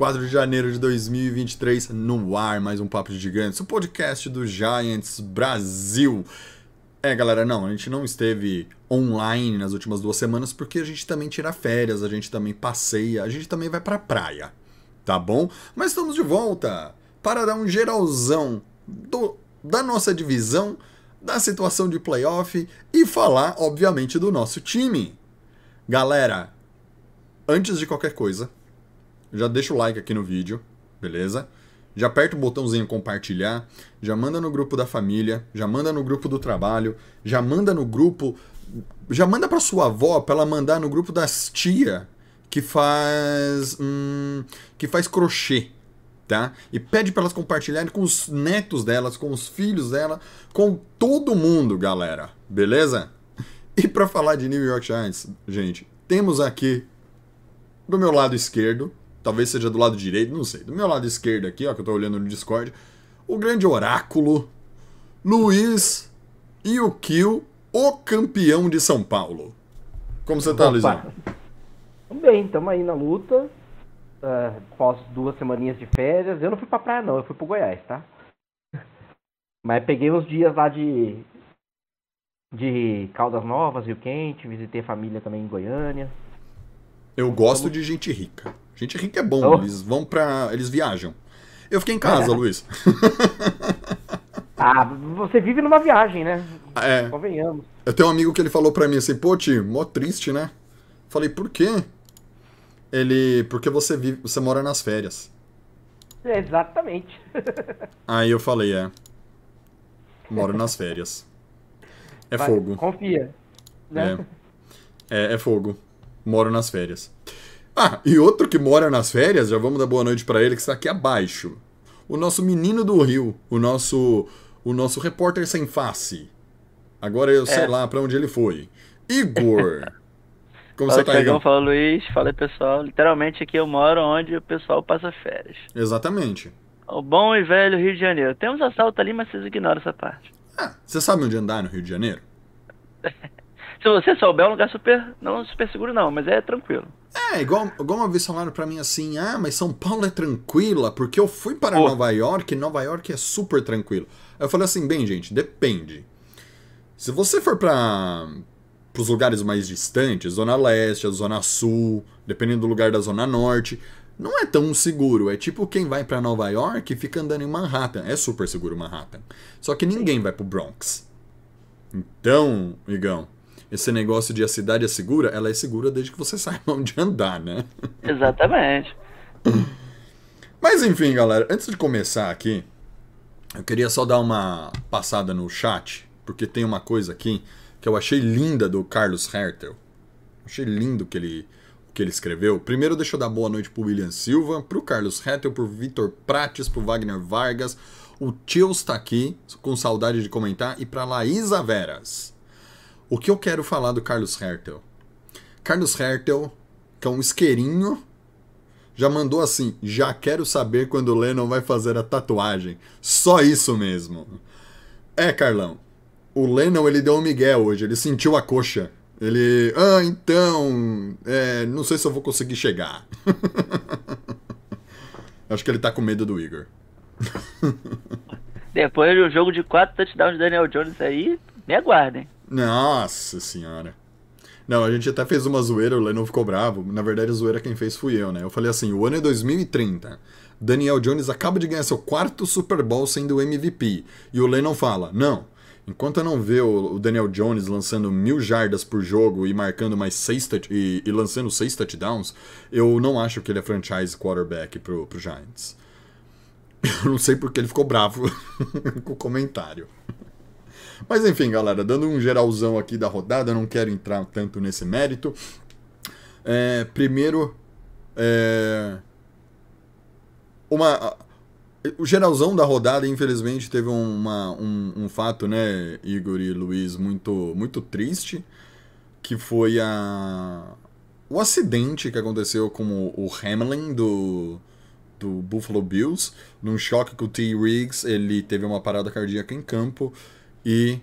4 de janeiro de 2023, no ar, mais um Papo de Gigantes, o podcast do Giants Brasil. É galera, não, a gente não esteve online nas últimas duas semanas porque a gente também tira férias, a gente também passeia, a gente também vai pra praia, tá bom? Mas estamos de volta para dar um geralzão do, da nossa divisão, da situação de playoff e falar, obviamente, do nosso time. Galera, antes de qualquer coisa, já deixa o like aqui no vídeo, beleza? Já aperta o botãozinho compartilhar, já manda no grupo da família, já manda no grupo do trabalho, já manda no grupo, já manda pra sua avó pra ela mandar no grupo das tia que faz hum, que faz crochê, tá? E pede pra elas compartilharem com os netos delas, com os filhos dela, com todo mundo, galera, beleza? E para falar de New York Giants, gente, temos aqui do meu lado esquerdo, talvez seja do lado direito, não sei, do meu lado esquerdo aqui, ó, que eu tô olhando no Discord, o grande oráculo, Luiz e o Kill, o campeão de São Paulo. Como você tá, Opa. Luizão? Tamo bem, estamos aí na luta. ah, após duas semaninhas de férias. Eu não fui pra praia, não, eu fui pro Goiás, tá? Mas peguei uns dias lá de. de Caldas Novas, Rio Quente. Visitei a família também em Goiânia. Eu gosto de gente rica. Gente rica é bom, Oh. eles vão pra. eles viajam. Eu fiquei em casa, Luiz. Ah, você vive numa viagem, né? É, Convenhamos. Eu tenho um amigo que ele falou pra mim assim, pô, tio, mó triste, né? Falei, por quê? Ele, porque você vive, você mora nas férias. É, exatamente. Aí eu falei, é. Moro nas férias. É Vai, fogo. Confia. Né? É. é, é fogo. Moro nas férias. Ah, e outro que mora nas férias, já vamos dar boa noite pra ele, que está aqui abaixo. O nosso menino do Rio, o nosso o nosso repórter sem face. Agora eu sei É. lá pra onde ele foi. Igor. Como Fala você tá, Igor? fala Luiz, fala aí, pessoal. Literalmente aqui eu moro onde o pessoal passa férias. Exatamente. O bom e velho Rio de Janeiro. Temos assalto ali, mas vocês ignoram essa parte. Ah, você sabe onde andar no Rio de Janeiro? Se você souber, é um lugar super. Não super seguro, não, mas é tranquilo. É, igual, igual uma vez falaram pra mim assim, ah, mas São Paulo é tranquila, porque eu fui para Pô. Nova York, e Nova York é super tranquilo. Aí eu falei assim, bem, gente, depende. Se você for para os lugares mais distantes, Zona Leste, a Zona Sul, dependendo do lugar da Zona Norte, não é tão seguro. É tipo quem vai pra Nova York e fica andando em Manhattan. É super seguro Manhattan. Só que ninguém vai pro Bronx. Então, Igão, esse negócio de a cidade é segura, ela é segura desde que você saiba onde andar, né? Exatamente. Mas enfim, galera, antes de começar aqui, eu queria só dar uma passada no chat, porque tem uma coisa aqui que eu achei linda do Carlos Hertel. Achei lindo que ele o que ele escreveu. Primeiro, deixa eu dar boa noite pro William Silva, pro Carlos Hertel, pro Vitor Prates, pro Wagner Vargas. O Tios tá aqui, com saudade de comentar, e pra Laísa Veras. O que eu quero falar do Carlos Hertel? Carlos Hertel, que é um isqueirinho já mandou assim: já quero saber quando o Lennon vai fazer a tatuagem. Só isso mesmo. É, Carlão. O Lennon ele deu um migué hoje, ele sentiu a coxa. Ele. Ah, então. é, não sei se eu vou conseguir chegar. Acho que ele tá com medo do Igor. Depois do jogo de quatro touchdowns de Daniel Jones aí, me aguardem. Nossa senhora. Não, a gente até fez uma zoeira, o Lennon ficou bravo. Na verdade, a zoeira quem fez fui eu, né? Eu falei assim: o ano é 2030. Daniel Jones acaba de ganhar seu quarto Super Bowl sendo MVP. E o Lennon fala: não. Enquanto eu não ver o Daniel Jones lançando mil jardas por jogo e marcando mais seis e, e lançando seis touchdowns, eu não acho que ele é franchise quarterback pro, pro Giants. Eu não sei porque ele ficou bravo com o comentário. Mas enfim, galera, dando um geralzão aqui da rodada, não quero entrar tanto nesse mérito. É, primeiro, é, uma. O geralzão da rodada, infelizmente, teve uma, um, um fato, né, Igor e Luiz, muito, muito triste, que foi a, o acidente que aconteceu com o, o Hamlin do, do Buffalo Bills, num choque com o T. Riggs, ele teve uma parada cardíaca em campo e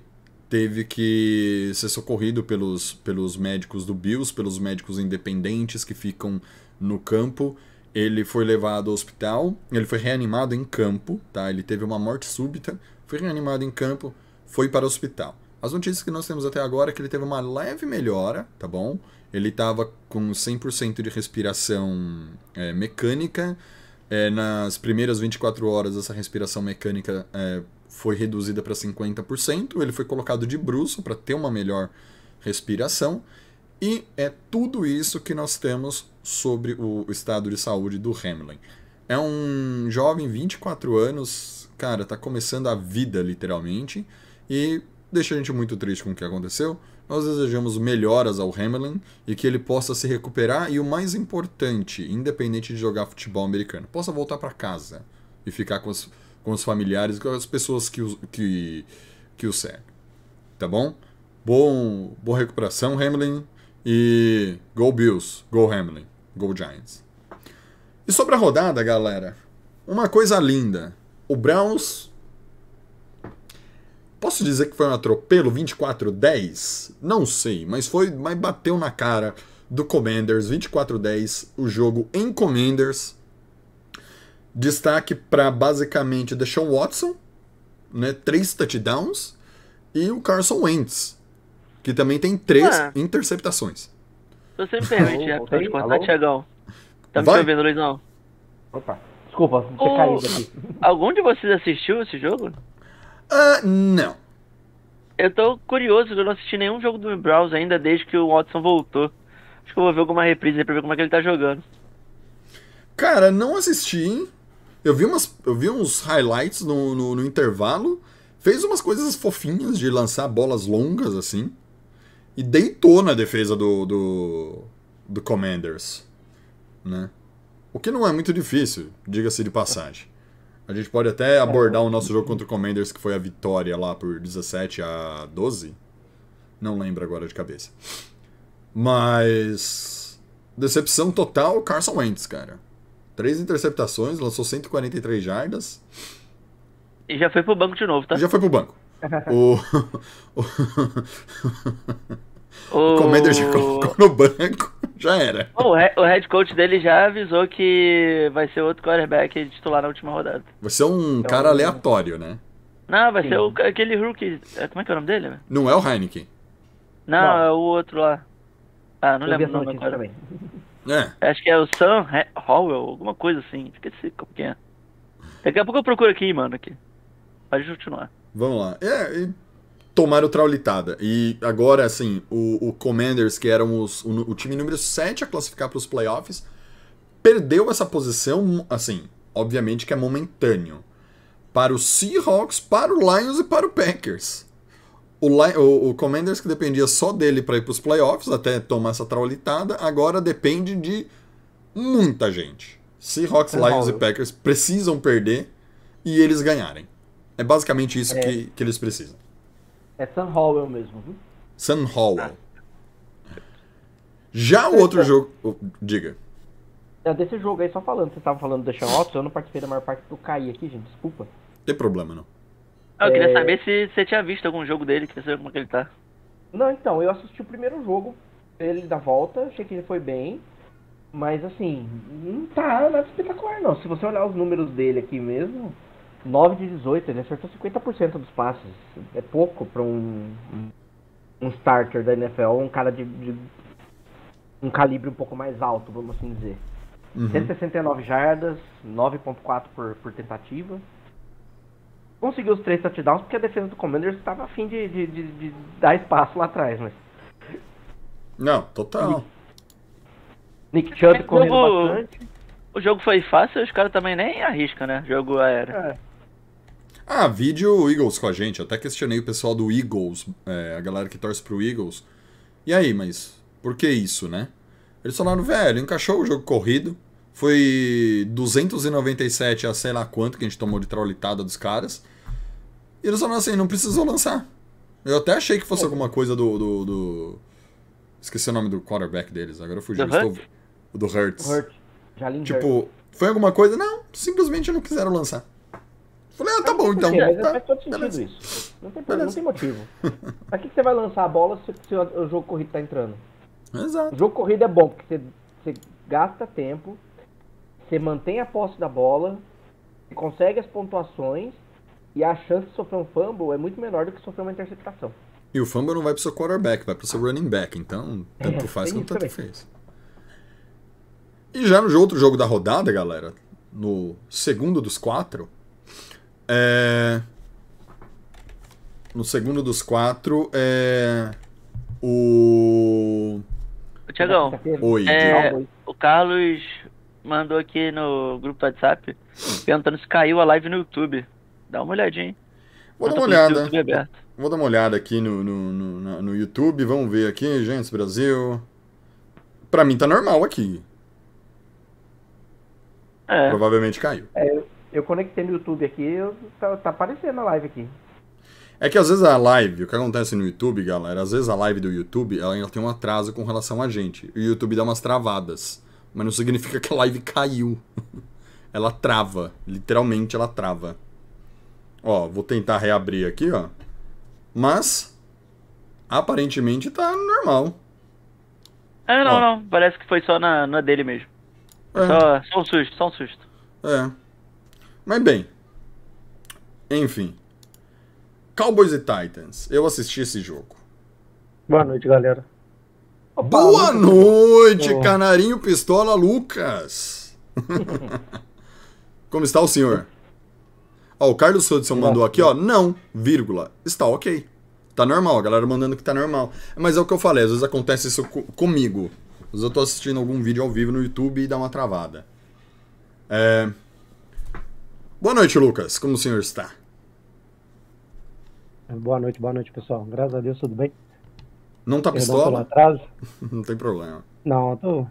teve que ser socorrido pelos, pelos médicos do Bills, pelos médicos independentes que ficam no campo. Ele foi levado ao hospital, ele foi reanimado em campo, tá? Ele teve uma morte súbita, foi reanimado em campo, foi para o hospital. As notícias que nós temos até agora é que ele teve uma leve melhora, tá bom? Ele estava com 100% de respiração é, mecânica. É, nas primeiras 24 horas, essa respiração mecânica é, foi reduzida para 50%. Ele foi colocado de bruço para ter uma melhor respiração. E é tudo isso que nós temos sobre o estado de saúde do Hamlin. É um jovem, 24 anos, cara, tá começando a vida literalmente e deixa a gente muito triste com o que aconteceu. Nós desejamos melhoras ao Hamlin e que ele possa se recuperar e o mais importante, independente de jogar futebol americano, possa voltar para casa e ficar com os, com os familiares, com as pessoas que o, que, que o seguem. Tá bom? Bom, boa recuperação, Hamlin. E Go Bills, Go Hamlin, Go Giants. E sobre a rodada, galera, uma coisa linda. O Browns. Posso dizer que foi um atropelo 24-10? Não sei, mas foi, mas bateu na cara do Commanders 24-10, o jogo em Commanders. Destaque para basicamente Deshaun Watson, né, três touchdowns e o Carson Wentz, que também tem três Ah. interceptações. Se você me permite, pode cortar, Alô? Tiagão. Tá me ouvindo, Luizão? Opa, desculpa, ter Ô, caído aqui. Algum de vocês assistiu esse jogo? Ah, não. Eu tô curioso, eu não assisti nenhum jogo do Browns ainda desde que o Watson voltou. Acho que eu vou ver alguma reprise aí pra ver como é que ele tá jogando. Cara, não assisti. hein? Eu vi, umas, eu vi uns highlights no, no, no intervalo. Fez umas coisas fofinhas de lançar bolas longas assim. E deitou na defesa do, do, do Commanders. Né? O que não é muito difícil, diga-se de passagem. A gente pode até abordar o nosso jogo contra o Commanders, que foi a vitória lá por 17 a 12. Não lembro agora de cabeça. Mas. Decepção total, Carson Wentz, cara. Três interceptações, lançou 143 jardas E já foi pro banco de novo, tá? e já foi pro banco. O, o, O, Commander já colocou no banco, já era. o, he- o head coach dele já avisou que vai ser outro quarterback titular na última rodada. Vai ser um cara aleatório, né? Não, vai Sim. ser o, aquele rookie. é, Como é que é o nome dele? Não é o Heineken. Não, Não. é o outro lá. Ah, não Eu lembro o nome agora. também. É. Acho que é o Sam Howell, alguma coisa assim. Esqueci como que é. Daqui a pouco eu procuro aqui, mano, aqui. Pode continuar. Vamos lá. É, e tomaram traulitada. E agora, assim, o, o Commanders, que eram os, o, o time número 7 a classificar para os playoffs, perdeu essa posição, assim, obviamente que é momentâneo, para o Seahawks, para o Lions e para o Packers. O, o, o Commanders, que dependia só dele para ir para os playoffs, até tomar essa traulitada, agora depende de muita gente. Seahawks, Sam Lions e. Packers precisam perder e eles ganharem. É basicamente isso É. que, que eles precisam. É Sam Howell mesmo. viu? Sam Howell. Já o outro jogo. oh, Diga. É, desse jogo aí, só falando, você tava falando do Deshaun Watson, eu não participei da maior parte do caí aqui, gente, desculpa. Tem problema, não. Ah, eu queria É. saber se você tinha visto algum jogo dele, queria saber como é que ele tá. Não, então, eu assisti o primeiro jogo, ele da volta, achei que ele foi bem, mas assim, não tá nada espetacular não. Se você olhar os números dele aqui mesmo, 9 de 18, ele acertou 50% dos passes. É pouco pra um, um starter da NFL, um cara de, de um calibre um pouco mais alto, vamos assim dizer. Uhum. 169 jardas, 9.4 por, por tentativa. Conseguiu os três touchdowns porque a defesa do Commanders estava afim de, de, de, de dar espaço lá atrás, mas Não, total. Nick Chubb correndo como- bastante. O jogo foi fácil, os caras também nem arriscam, né? Jogo aéreo. É, Ah, vídeo Eagles com a gente. Eu até questionei o pessoal do Eagles, é, a galera que torce pro Eagles. E aí, mas por que isso, né? Eles falaram, velho, encaixou o jogo corrido, Foi 297 a sei lá quanto que a gente tomou de traulitada dos caras. E eles falaram assim, não precisou lançar. Eu até achei que fosse alguma coisa do. do, do- Esqueci o nome do quarterback deles, agora eu fugi. Do Estou-? O do Hurts. Hurt. Jalen Hurt. Tipo, foi alguma coisa? Não, simplesmente não quiseram lançar. Falei, ah, tá bom então. Mas Tá, faz todo sentido beleza. isso. Não tem, Beleza. não tem motivo. pra que, que você vai lançar a bola se, se o, o jogo corrido tá entrando? O Exato. jogo corrido é bom, porque você, você gasta tempo, você mantém a posse da bola, você consegue as pontuações, e a chance de sofrer um fumble é muito menor do que sofrer uma interceptação. E o fumble não vai pro seu quarterback, vai pro seu running back. Então, tanto É, faz quanto tanto também. fez. E já no outro jogo da rodada, galera, no segundo dos quatro, é... No segundo dos quatro, é... O... Tiagão, Quinta-feira, Oi, É, o Carlos mandou aqui no grupo do WhatsApp perguntando se caiu a live no YouTube. Dá uma olhadinha. Vou dar Eu uma olhada. Vou dar uma olhada aqui no, no, no, no YouTube. Vamos ver aqui, gente, Brasil. Pra mim tá normal aqui. É, Provavelmente caiu. Eu conectei no YouTube aqui, eu, tá, tá aparecendo a live aqui. É que às vezes a live, o que acontece no YouTube, galera, às vezes a live do YouTube, ela ainda tem um atraso com relação a gente. E o YouTube dá umas travadas. Mas não significa que a live caiu. ela trava. Literalmente ela trava. Ó, vou tentar reabrir aqui, ó. Mas, aparentemente tá normal. é não, Ó. não. Parece que foi só na, na dele mesmo. É. Só, só um susto, só um susto. É. Mas bem. Enfim. Cowboys e Titans. Eu assisti esse jogo. Boa noite, galera. Opa, Boa Lucas, noite, Oh. Canarinho Pistola Lucas. Como está o senhor? Ó, o Carlos Hudson mandou aqui, ó. Não, vírgula. Está ok. Tá normal, a galera mandando que tá normal. Mas é o que eu falei, às vezes acontece isso co- comigo. Às vezes eu tô assistindo algum vídeo ao vivo no YouTube e dá uma travada. É... Boa noite, Lucas. Como o senhor está? Boa noite, boa noite, pessoal. Graças a Deus, tudo bem? Não tá Perdão pistola? atraso. Não tem problema. Não, eu tô.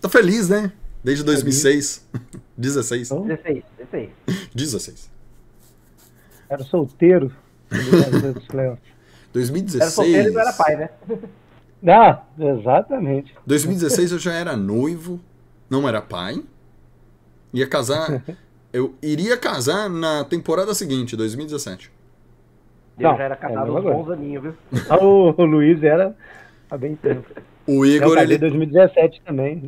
Tá feliz, né? Desde 2006. 16. Tô. 16, 16. 16. Era solteiro. dos playoffs. Era solteiro e 2016. não era pai, né? Ah, exatamente. 2016 eu já era noivo, não era pai. Ia casar. Eu iria casar na temporada seguinte, 2017. Eu Não, já era é casado mesma uns bons aninhos, viu? Ah, O, o Luiz era há bem tempo. O Eu Igor, em ele, 2017 também.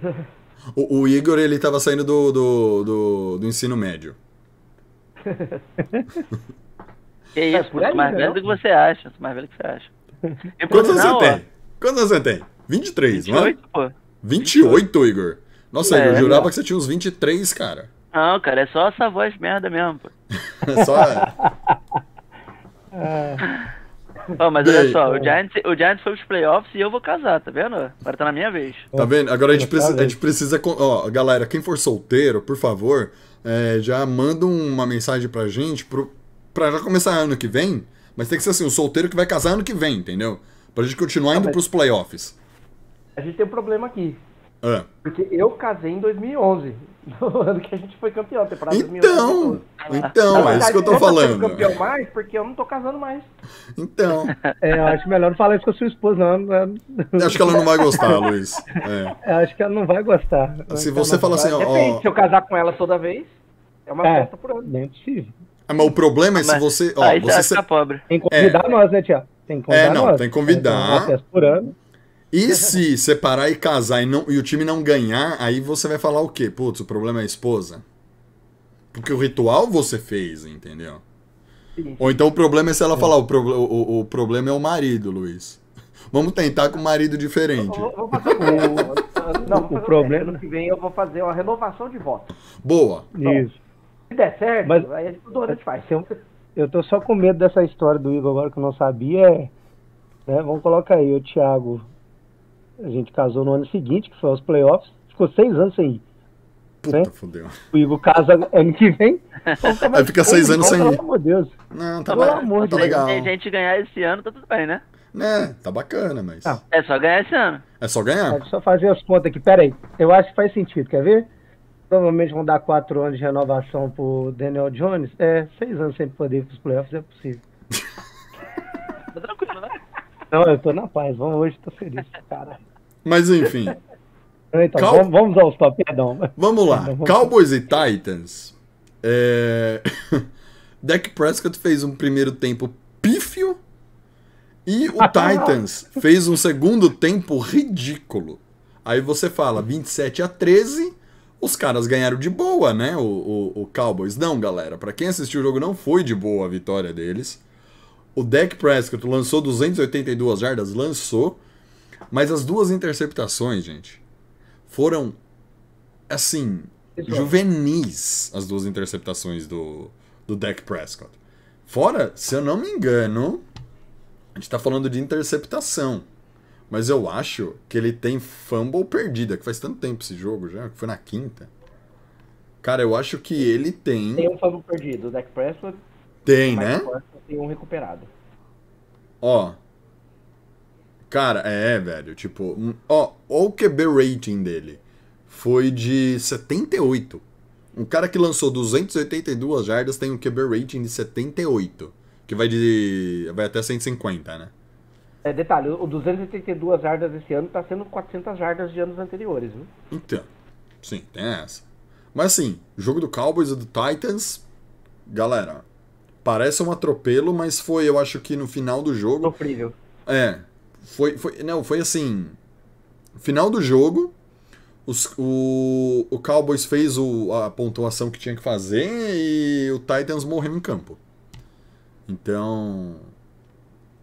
o, o Igor, ele tava saindo do, do, do, do ensino médio. Que É, isso, por aí, sou mais né, velho do que você acha. Sou mais velho do que você acha. E por Quantos anos você tem? Quantos anos você tem? 23, não é? 28, pô. 28, Igor? Nossa, É, Igor, eu é. jurava que você tinha uns 23, cara. Não, cara, é só essa voz merda mesmo, pô. É só. Ó, mas olha só, o Giants, o Giants foi pros playoffs e eu vou casar, tá vendo? Agora tá na minha vez. Tá vendo? Agora a gente Tá precisa. A gente precisa ó, galera, quem for solteiro, por favor, é, já manda uma mensagem pra gente pro, pra já começar ano que vem. Mas tem que ser assim, o solteiro que vai casar ano que vem, entendeu? Pra gente continuar indo mas- pros playoffs. A gente tem um problema aqui. Ah. Porque eu casei em 2011. No ano que a gente foi campeão, temporada 2011. Então, Ah, então, Na é isso que eu tô verdade, eu falando. sou campeão mais porque eu não tô casando mais. Então, É, eu acho melhor não falar isso com a sua esposa, não. não. eu acho que ela não vai gostar, Luiz. É. Eu acho que ela não vai gostar. Se você fala assim, ó, Depende, ó, se eu casar com ela toda vez, é uma É. festa por ano. Bem possível. ah, mas o problema é se Mas- você, ó, Aí você vai se- ficar pobre. Tem que convidar nós, né, Tiago? Tem que convidar É, não, nós. tem que convidar. Uma festa por ano. E se separar e casar e, não, e o time não ganhar, aí você vai falar o quê? Putz, o problema é a esposa? Porque o ritual você fez, entendeu? Sim. Ou então o problema é se ela falar, o, pro- o, o- o problema é o marido, Luiz. Vamos tentar com um marido diferente. Eu vou fazer um, não, vou fazer O problema- ano que vem eu vou fazer uma renovação de voto. Boa. Isso. Se der certo, Mas- aí a gente faz. Eu, eu tô só com medo dessa história do Igor agora que eu não sabia. É, né, vamos colocar aí, o Thiago. A gente casou no ano seguinte, que foi os playoffs. Ficou seis anos sem ir. Puta, Né? fodeu. O Igor casa ano que vem. Então, Aí fica seis anos sem ir. Pelo amor de Deus. Não, tá, Pelo amor tá de legal. Se a gente ganhar esse ano, tá tudo bem, né? É, tá bacana, mas. Ah. É só ganhar esse ano. É só ganhar. Eu só fazer as contas aqui. Pera aí. Eu acho que faz sentido. Quer ver? Provavelmente vão dar quatro anos de renovação pro Daniel Jones. É, seis anos sem poder ir pros playoffs é possível. Tá tranquilo, né? Não, eu tô na paz. Vamos hoje, tô feliz, cara. Mas enfim, Então, Cal- vamos, vamos aos top, perdão. vamos lá. Então, vamos- Cowboys e Titans. É... Dak Prescott fez um primeiro tempo pífio e o Titans fez um segundo tempo ridículo. Aí você fala 27 a 13, os caras ganharam de boa, né? O, o, o Cowboys. Não, galera, pra quem assistiu o jogo não foi de boa a vitória deles. O Dak Prescott lançou 282 jardas, lançou, mas as duas interceptações, gente, foram assim, juvenis as duas interceptações do, do Dak Prescott. Fora, se eu não me engano, a gente tá falando de interceptação. Mas eu acho que ele tem fumble perdida, que faz tanto tempo esse jogo já, que foi na quinta. Cara, eu acho que ele tem. Tem um fumble perdido. O Dak Prescott Tem, mas né? Prescott tem um recuperado. Ó. Cara, é, velho. Tipo, ó, ó o QB rating dele. Foi de 78. Um cara que lançou 282 jardas tem um QB rating de 78. Que vai de. Vai até 150, né? É, detalhe, o 282 jardas esse ano tá sendo 400 jardas de anos anteriores, viu? Então. Sim, tem essa. Mas assim, jogo do Cowboys e do Titans. Galera, parece um atropelo, mas foi, eu acho que no final do jogo. Sofrível. É. Foi, foi, não, foi assim. Final do jogo, os- o, o Cowboys fez o- a pontuação que tinha que fazer e o Titans morreu em campo. Então.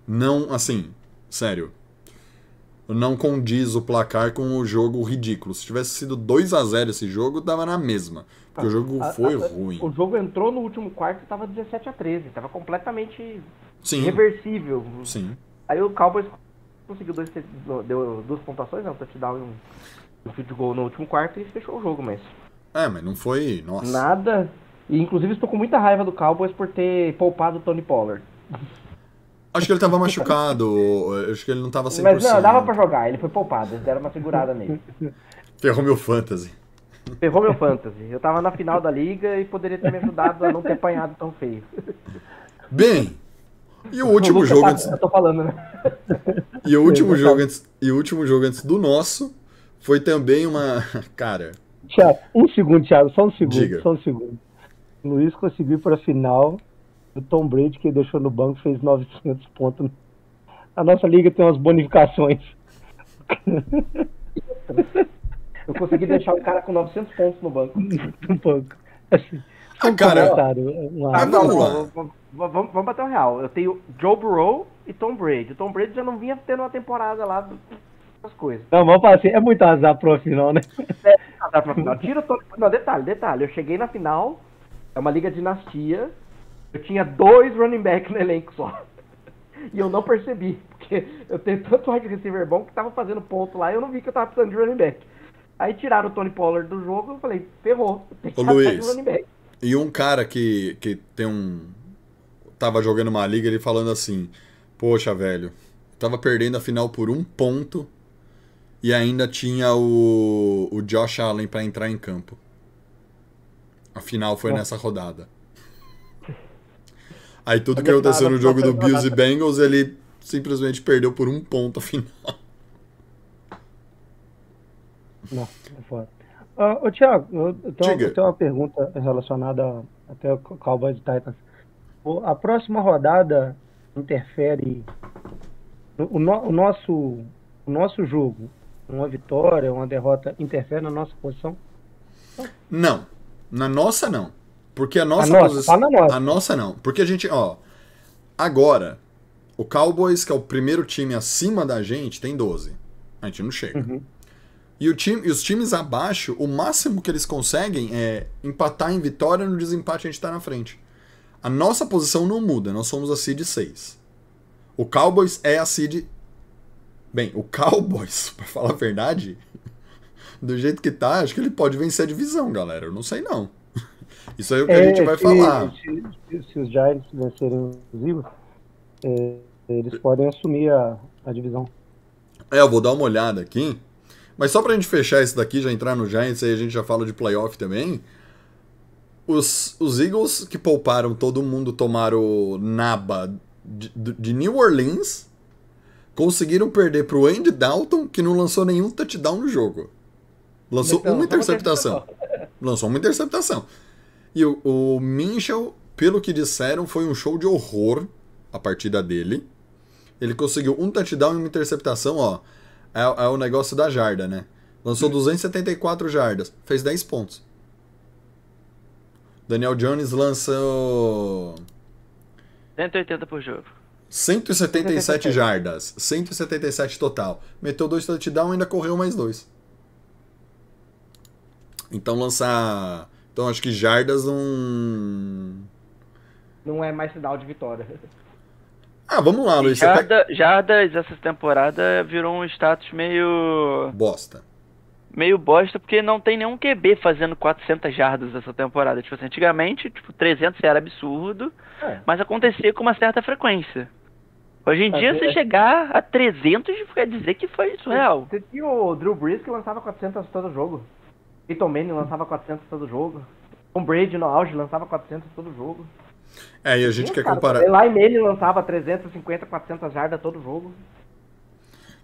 Não, assim, sério. Não condiz o placar com o jogo ridículo. Se tivesse sido 2 a 0 esse jogo, dava na mesma. Porque o jogo A- foi a- ruim. O jogo entrou no último quarto e tava 17 a 13. Tava completamente Sim, reversível. sim. Aí o Cowboys conseguiu dois, deu duas pontuações, né? Um touchdown e um, um field goal no último quarto e fechou o jogo, mas É, mas não foi. Nossa. nada. E inclusive estou com muita raiva do Cowboys por ter poupado o Tony Pollard. Acho que ele tava machucado. Acho que ele não tava 100%. Mas não, dava pra jogar, ele foi poupado, eles deram uma segurada nele. Ferrou meu fantasy. Ferrou meu fantasy. Eu tava na final da liga e poderia ter me ajudado a não ter apanhado tão feio. Bem, e o último Lucas jogo sabe antes, o Eu tô falando, né? e o último Lucas jogo antes, e o último jogo antes do nosso foi também uma, cara, Thiago, um segundo, Thiago, só um segundo, Diga. só um segundo. O Luiz conseguiu ir pra final. O Tom Brady, que deixou no banco, fez 900 pontos. A nossa liga tem umas bonificações. Eu consegui deixar o cara com 900 pontos no banco. um pouco. Assim, Ah, cara, um Ah, vamos lá. vamos, bater o real. Eu tenho Joe Burrow e Tom Brady. O Tom Brady já não vinha tendo uma temporada lá do- das coisas. Não, vamos falar assim, é muito azar pro final, né? Ah, dá pra final. Tira o Tom... Não, detalhe, detalhe. Eu cheguei na final, é uma liga dinastia. Eu tinha dois running backs no elenco só. E eu não percebi, porque eu tenho tanto wide receiver bom que tava fazendo ponto lá e eu não vi que eu tava precisando de running back. Aí tiraram o Tony Pollard do jogo eu falei, ferrou, tem que Ô, Luiz. e um cara que, que tem um tava jogando uma liga, ele falando assim: "Poxa, velho, tava perdendo a final por um ponto e ainda tinha o, o Josh Allen pra entrar em campo. A final foi nessa rodada. Aí tudo que aconteceu no jogo do. Bills e Bengals, ele simplesmente perdeu por um ponto a final. Não, é foda. Ah, ô, Thiago, eu, eu tenho, eu tenho uma pergunta relacionada a- até o Cowboys e Titans. O- A próxima rodada interfere. O, no- o nosso, o nosso jogo, uma vitória, uma derrota, interfere na nossa posição? Não. Na nossa, não. Porque a nossa A nossa, posição. tá na nossa. A nossa, não. Porque a gente, ó. Agora, o Cowboys, que é o primeiro time acima da gente, tem 12. A gente não chega. Uhum. E, o time, e os times abaixo, o máximo que eles conseguem é empatar em vitória, no desempate a gente tá na frente. A nossa posição não muda, nós somos a seed 6. O Cowboys é a seed. Bem, o Cowboys, pra falar a verdade, do jeito que tá, acho que ele pode vencer a divisão, galera. Eu não sei não. Isso aí é o que a gente vai se, falar. Se, se- se os Giants vencerem os Eagles, é, Eles podem assumir a, a divisão. É, eu vou dar uma olhada aqui. Mas só pra gente fechar isso daqui, já entrar no Giants, aí a gente já fala de playoff também. Os, os Eagles que pouparam todo mundo tomaram naba de, de New Orleans, conseguiram perder pro Andy Dalton, que não lançou nenhum touchdown no jogo. Lançou Então, uma só interceptação. Lançou uma interceptação. E o, o Minchel, pelo que disseram, foi um show de horror a partida dele. Ele conseguiu um touchdown e uma interceptação, ó. É, é o negócio da jarda, né? Lançou 274 jardas, fez 10 pontos. Daniel Jones lançou 180 por jogo. 177 jardas, 177 total. Meteu dois touchdowns e ainda correu mais dois. Então lançar. Então acho que jardas não. Não é mais sinal de vitória. Ah, vamos lá, Luiz. Pega... Jarda, Jardas essa temporada virou um status meio Bosta. meio bosta porque não tem nenhum QB fazendo 400 jardas essa temporada. Tipo assim, antigamente, tipo, 300 era absurdo, É. mas acontecia com uma certa frequência. Hoje em dia, é- você chegar a 300 quer dizer que foi surreal. Você tinha o Drew Brees que lançava 400 todo jogo. Peyton Manning lançava 400 todo jogo. Tom Brady no auge lançava 400 todo jogo. É, e a gente Tinha, quer cara, comparar. Eli Manning lançava 350, 400 jardas todo jogo.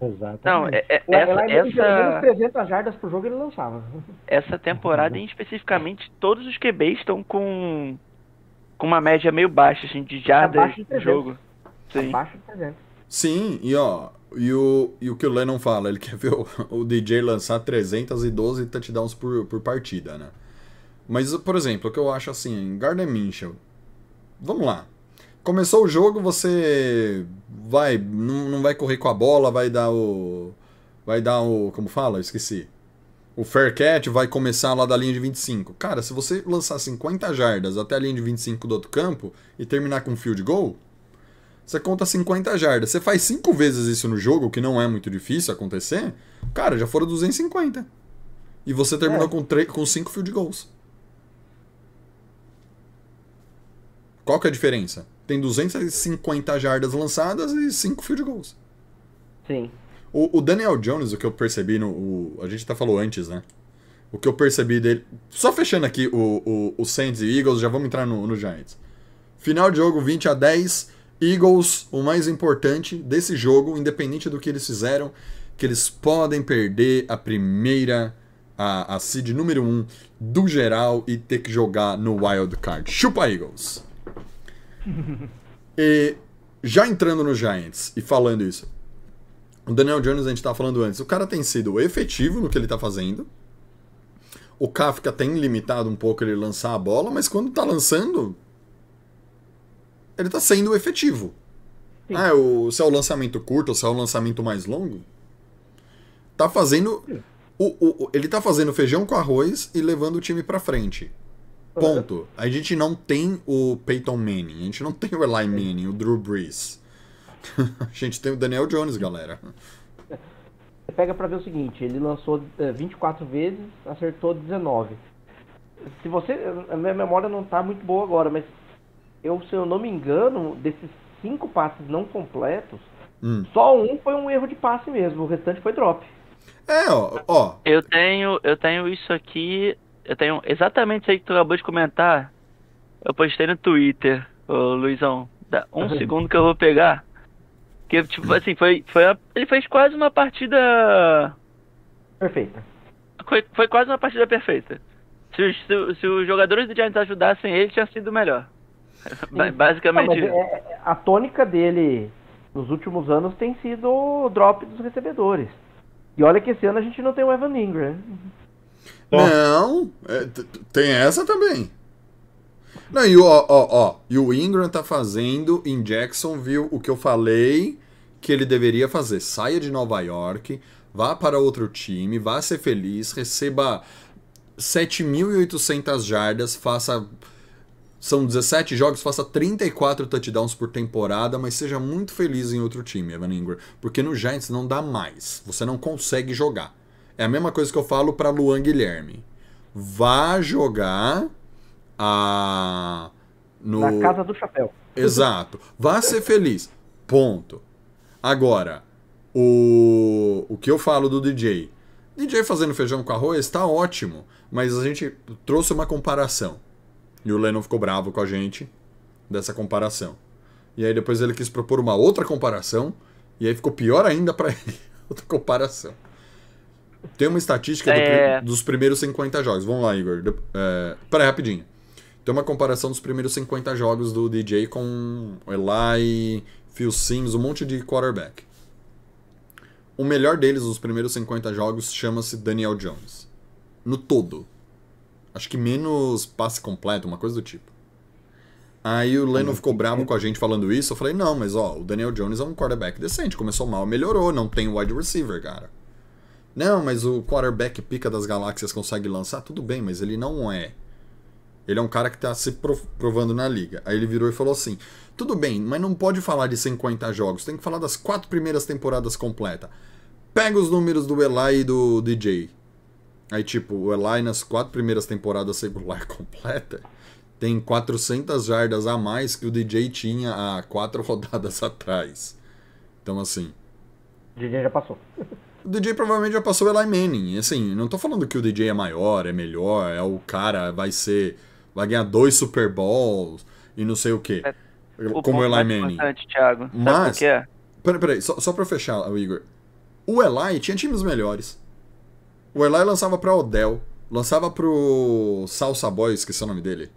Exato. Não, é- é- O essa, essa, 300 jardas por jogo ele lançava. essa temporada em especificamente, todos os QBs estão com, com uma média meio baixa assim, de jardas Abaixo de no 300. jogo. Sim. Abaixo de 300. Sim, e ó, e o, e o que o Lennon fala, ele quer ver o, o DJ lançar 312 touchdowns por, por partida, né? Mas, por exemplo, o que eu acho assim, Gardner Minshew, vamos lá. Começou o jogo, você vai, não, não vai correr com a bola, vai dar o, vai dar o, como fala? Esqueci. O fair catch vai começar lá da linha de 25. Cara, se você lançar 50 jardas até a linha de 25 do outro campo e terminar com um field goal, você conta 50 jardas. Você faz 5 vezes isso no jogo, que não é muito difícil acontecer. Cara, já foram 250. E você terminou É. com com com 5 field goals. Qual que é a diferença? Tem 250 jardas lançadas e 5 field goals. Sim. O, o Daniel Jones, o que eu percebi no. o- a gente até falou antes, né? O que eu percebi dele. Só fechando aqui o, o, o Saints e Eagles, já vamos entrar no, no Giants. Final de jogo 20 a 10. Eagles, o mais importante desse jogo, independente do que eles fizeram, que eles podem perder a primeira, a, a seed número 1 do geral e ter que jogar no Wild Card. Chupa Eagles! E já entrando no Giants e falando isso, o Daniel Jones, a gente tava falando antes, o cara tem sido efetivo no que ele tá fazendo. O Kafka tem limitado um pouco ele lançar a bola, mas quando tá lançando, ele tá sendo efetivo. Sim. Ah, o, se é o lançamento curto ou se é o lançamento mais longo, tá fazendo. O, o, ele tá fazendo feijão com arroz e levando o time pra frente. Ponto. A gente não tem o Peyton Manning, a gente não tem o Eli Manning, o Drew Brees. a gente tem o Daniel Jones, galera. Você pega pra ver o seguinte, ele lançou eh, 24 vezes, acertou 19. Se você. A minha memória não tá muito boa agora, mas eu, se eu não me engano, desses cinco passes não completos, Hum. só um foi um erro de passe mesmo, o restante foi drop. É, ó, ó. Eu tenho, eu tenho isso aqui, eu tenho exatamente isso aí que tu acabou de comentar. Eu postei no Twitter, ô Luizão. Dá um segundo que eu vou pegar. Que tipo assim, foi, foi a- ele fez quase uma partida Perfeita. foi, foi quase uma partida perfeita. Se os, se, se os jogadores do Giants ajudassem ele, tinha sido melhor. Ba- Não, Basicamente isso. é- é- a tônica dele nos últimos anos tem sido o drop dos recebedores. E olha que esse ano a gente não tem o Evan Ingram. Não, é, tem essa também. Não, e o, ó, ó, e o Ingram tá fazendo em Jacksonville o que eu falei que ele deveria fazer. Saia de Nova York, vá para outro time, vá ser feliz, receba 7.800 jardas, faça. São 17 jogos, faça 34 touchdowns por temporada, mas seja muito feliz em outro time, Evan Ingram. Porque no Giants não dá mais. Você não consegue jogar. É a mesma coisa que eu falo para Luan Guilherme. Vá jogar a. No... Na casa do chapéu. Exato. Vá ser feliz. Ponto. Agora, o, o que eu falo do DJ? DJ fazendo feijão com arroz tá ótimo, mas a gente trouxe uma comparação. E o Lennon ficou bravo com a gente dessa comparação. E aí depois ele quis propor uma outra comparação, e aí ficou pior ainda pra ele. outra comparação. Tem uma estatística do É. pri- dos primeiros 50 jogos. Vamos lá, Igor. É, peraí, rapidinho. Tem uma comparação dos primeiros 50 jogos do DJ com o Eli, Phil Sims, um monte de quarterback. O melhor deles nos primeiros 50 jogos chama-se Daniel Jones. No todo. Acho que menos passe completo, uma coisa do tipo. Aí o Lennon ficou bravo com a gente falando isso. Eu falei, não, mas ó, o Daniel Jones é um quarterback decente. Começou mal, melhorou. Não tem wide receiver, cara. Não, mas o quarterback pica das galáxias consegue lançar. Tudo bem, mas ele não é. Ele é um cara que tá se pro- provando na liga. Aí ele virou e falou assim: tudo bem, mas não pode falar de 50 jogos. Tem que falar das quatro primeiras temporadas completas. Pega os números do Eli e do DJ. Aí, tipo, o Eli nas quatro primeiras temporadas regular completa tem 400 jardas a mais que o DJ tinha há quatro rodadas atrás. Então, assim, O DJ já passou. o DJ provavelmente já passou o Eli Manning. Assim, não tô falando que o DJ é maior, é melhor, é o cara, vai ser. Vai ganhar dois Super Bowls e não sei o quê. O como o Eli Manning. importante, Thiago. Sabe Mas- o que é? Peraí, peraí, só, só pra fechar, o Igor. O Eli tinha times melhores. O Eli lançava pra Odell, lançava pro Salsa Boy, esqueci o nome dele.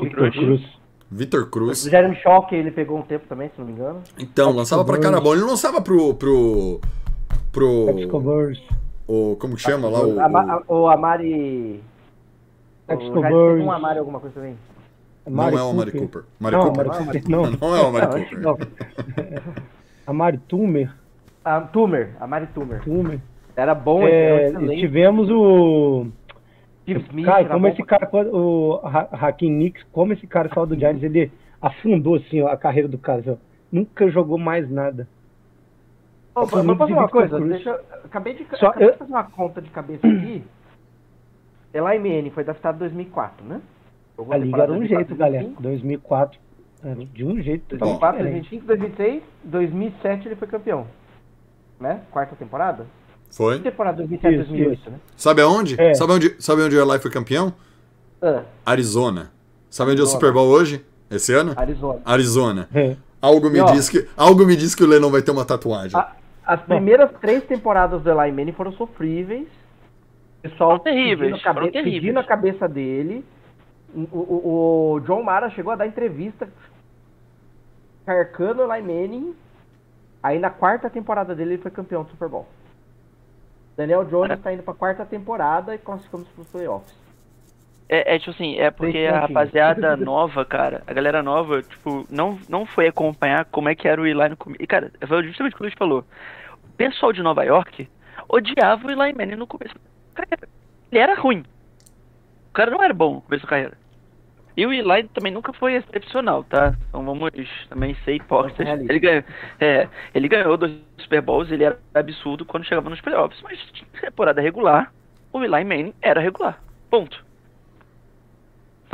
Victor Cruz. Vitor O Cruz. Jeremy Shock ele pegou um tempo também, se não me engano. Então, lançava pra cara bom. Ele não lançava pro. pro. Pro. O, como que chama lá? O, Ama- o- O Amari. Um Burst. Amari alguma coisa também. não é o Amari Cooper. Amari Não, Cooper? Amari Cooper, não. Não é o Amari Cooper. Não. Amari Tumer. Ah, Tumer, Amari Tumer. Tumer. Era bom, É, era tivemos o. Smith. Cara, como bom esse cara, o Ha- Hakim Nicks, como esse cara saiu do Giants, ele afundou assim ó, a carreira do cara. assim, ó. Nunca jogou mais nada. Foi mas posso falar uma coisa? Deixa. Acabei de, Só acabei eu- de fazer uma conta de cabeça aqui. Eli Manning foi draftado em 2004, né? A liga era um 2004, jeito, galera. 2005, 2004. Era de um jeito. totalmente 2004, diferente. 2005, 2006, 2007 ele foi campeão. Né? Quarta temporada? Foi? Temporada 2007, Isso, 2008, isso. né? Sabe aonde? É. Sabe onde? Sabe onde o Eli foi campeão? Ah, Arizona. Sabe onde é o Arizona. Super Bowl hoje? Esse ano? Arizona. Arizona. É. Algo me E, ó, diz que algo me diz que o Lennon vai ter uma tatuagem. A- As primeiras três temporadas do Eli Manning foram sofríveis. O pessoal terríveis, pedindo a, cabe- pedindo a cabeça dele. O, o- o John Mara chegou a dar entrevista carcando o Eli Manning. Aí na quarta temporada dele ele foi campeão do Super Bowl. Daniel Jones está indo pra quarta temporada e classificamos pros playoffs. É, é tipo assim, é porque a rapaziada nova, cara, a galera nova, tipo, não, não foi acompanhar como é que era o Eli no começo. E, cara, foi justamente o que o Luiz falou. O pessoal de Nova York odiava o Eli Manning no começo. Cara, ele era ruim. O cara não era bom no começo da carreira. E o Eli também nunca foi excepcional, tá? Então vamos também ser hipócritas. Realista. Ele ganhou, é, ele ganhou dois Super Bowls, ele era absurdo quando chegava nos playoffs. Mas temporada regular, o Eli Manning era regular. Ponto.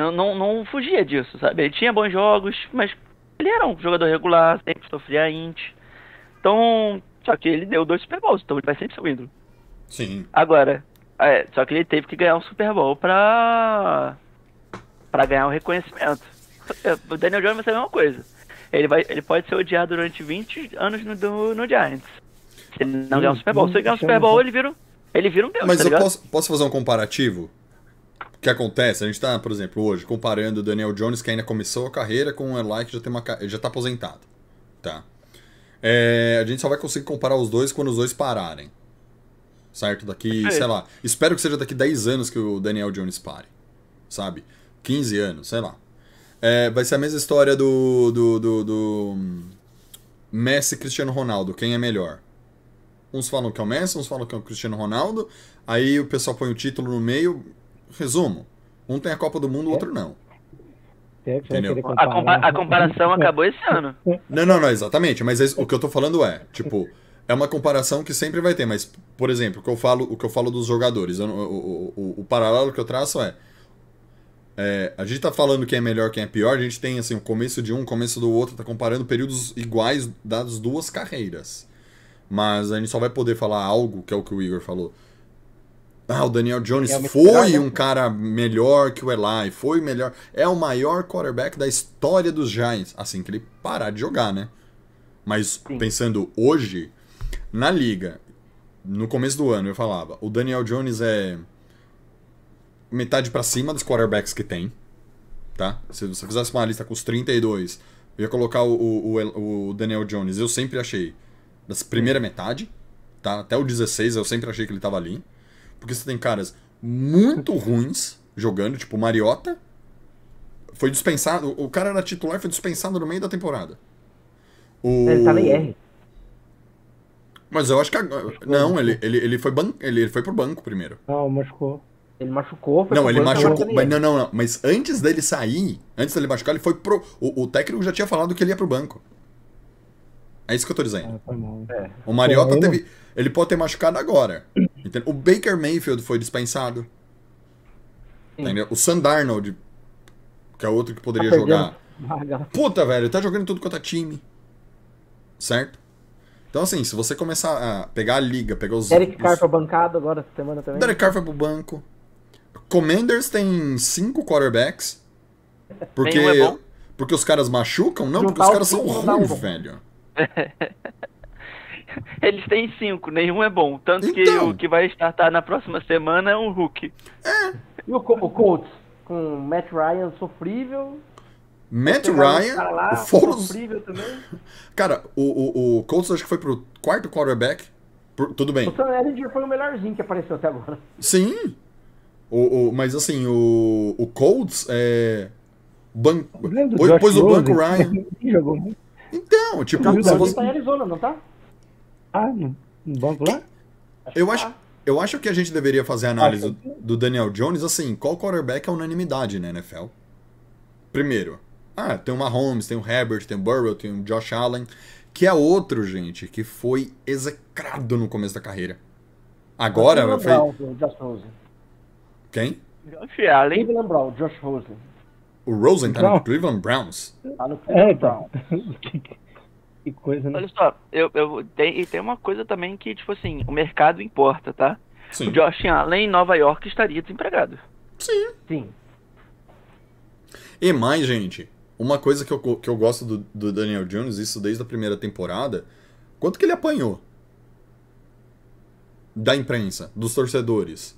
Não, não, não fugia disso, sabe? Ele tinha bons jogos, mas ele era um jogador regular, sempre sofria int. Então, só que ele deu dois Super Bowls, então ele vai sempre ser o ídolo. Sim. Agora, é, só que ele teve que ganhar um Super Bowl pra, pra ganhar o reconhecimento. O Daniel Jones vai ser a mesma coisa. Ele, vai, ele pode ser odiado durante 20 anos no, do- no Giants. Se ele não ganhar um Super Bowl. Se ele ganhar um Super Bowl, ele vira, um- ele vira um deus, Mas tá eu posso, posso fazer um comparativo? O que acontece? A gente tá, por exemplo, hoje comparando o Daniel Jones, que ainda começou a carreira, com o Eli, que já, tem uma, já tá aposentado. Tá. É, a gente só vai conseguir comparar os dois quando os dois pararem. Certo? Daqui, Perfeito. sei lá. Espero que seja daqui 10 anos que o Daniel Jones pare. Sabe? 15 anos, sei lá. É, vai ser a mesma história do, do, do, do hum, Messi e Cristiano Ronaldo. Quem é melhor? Uns falam que é o Messi, uns falam que é o Cristiano Ronaldo. Aí o pessoal põe o título no meio. Resumo: um tem a Copa do Mundo, o outro não. É, Entendeu? A, compa- a comparação acabou esse ano. Não, não, não, exatamente. Mas é- o que eu tô falando é, tipo, é uma comparação que sempre vai ter. Mas, por exemplo, o que eu falo, o que eu falo dos jogadores, eu o, o, o paralelo que eu traço é. É, a gente tá falando quem é melhor, quem é pior, a gente tem assim, o começo de um, o começo do outro, tá comparando períodos iguais das duas carreiras. Mas a gente só vai poder falar algo, que é o que o Igor falou. Ah, o Daniel Jones Realmente foi um cara melhor que o Eli, foi melhor. É o maior quarterback da história dos Giants. Assim que ele parar de jogar, né? Mas Sim. pensando hoje, na liga, no começo do ano eu falava, o Daniel Jones é metade pra cima dos quarterbacks que tem, tá? Se você fizesse uma lista com os 32, eu ia colocar o, o, o- o Daniel Jones, eu sempre achei das primeira metade, tá? Até o 16 eu sempre achei que ele tava ali. Porque você tem caras muito ruins jogando, tipo o Mariota. Foi dispensado, o cara era titular, foi dispensado no meio da temporada. O... Ele tá na IR. Mas eu acho que agora. Não, ele, ele, ele, foi ban... ele, ele foi pro banco primeiro. Não, machucou. Ele machucou, foi Não, pro ele banco, machucou. Mas não, não, não. Mas antes dele sair, antes dele machucar, ele foi pro. O, o técnico já tinha falado que ele ia pro banco. É isso que eu tô dizendo. É. O Mariota teve. Ele pode ter machucado agora. Entendeu? O Baker Mayfield foi dispensado. Entendeu? O Sam Darnold, que é outro que poderia Tá jogar. Puta, velho, tá jogando tudo quanto é time. Certo? Então, assim, se você começar a pegar a liga, pegar os. Derek Carr foi bancado agora essa semana também. Derek Carr foi pro banco. Commanders tem cinco quarterbacks. Porque, é bom. porque os caras machucam? Não, porque Juntar os os caras são um ruins, velho. Eles têm cinco, nenhum é bom. Tanto que Então. o que vai startar na próxima semana é um Hulk. E o, o Colts com Matt Ryan sofrível. Matt Ryan, lá, o Foles. sofrível também. Cara, o, o, o Colts acho que foi pro quarto quarterback. Por- tudo bem. O Sam Ellinger foi o melhorzinho que apareceu até agora. Sim. O, o, mas assim, o, o Colts é. Ban... Josh pôs o banco Ryan. Jogou muito. Então, tipo, Não, se você- Tá em Arizona, não tá? Ah, no, no banco lá? eu, acho, eu acho que a gente deveria fazer a análise Acho. do, Daniel Jones assim: qual quarterback é unanimidade na NFL? Primeiro, ah, tem o Mahomes, tem o Herbert, tem o Burrow, tem o Josh Allen, que é outro, gente, que foi execrado no começo da carreira. Agora, Cleveland foi. Browns, o Josh Rosen. Quem? Josh Allen. Cleveland Brown, Josh Rosen. O Rosen tá no Não. Cleveland Browns. Tá no É, Cleveland então. Browns. que, coisa, né? Olha só, eu, eu tem, e tem uma coisa também que, tipo assim, o mercado importa, tá? Sim. O Josh Allen em Nova York estaria desempregado. Sim. Sim. E mais, gente, uma coisa que eu, que eu gosto do, do Daniel Jones, isso desde a primeira temporada, quanto que ele apanhou? Da imprensa, dos torcedores.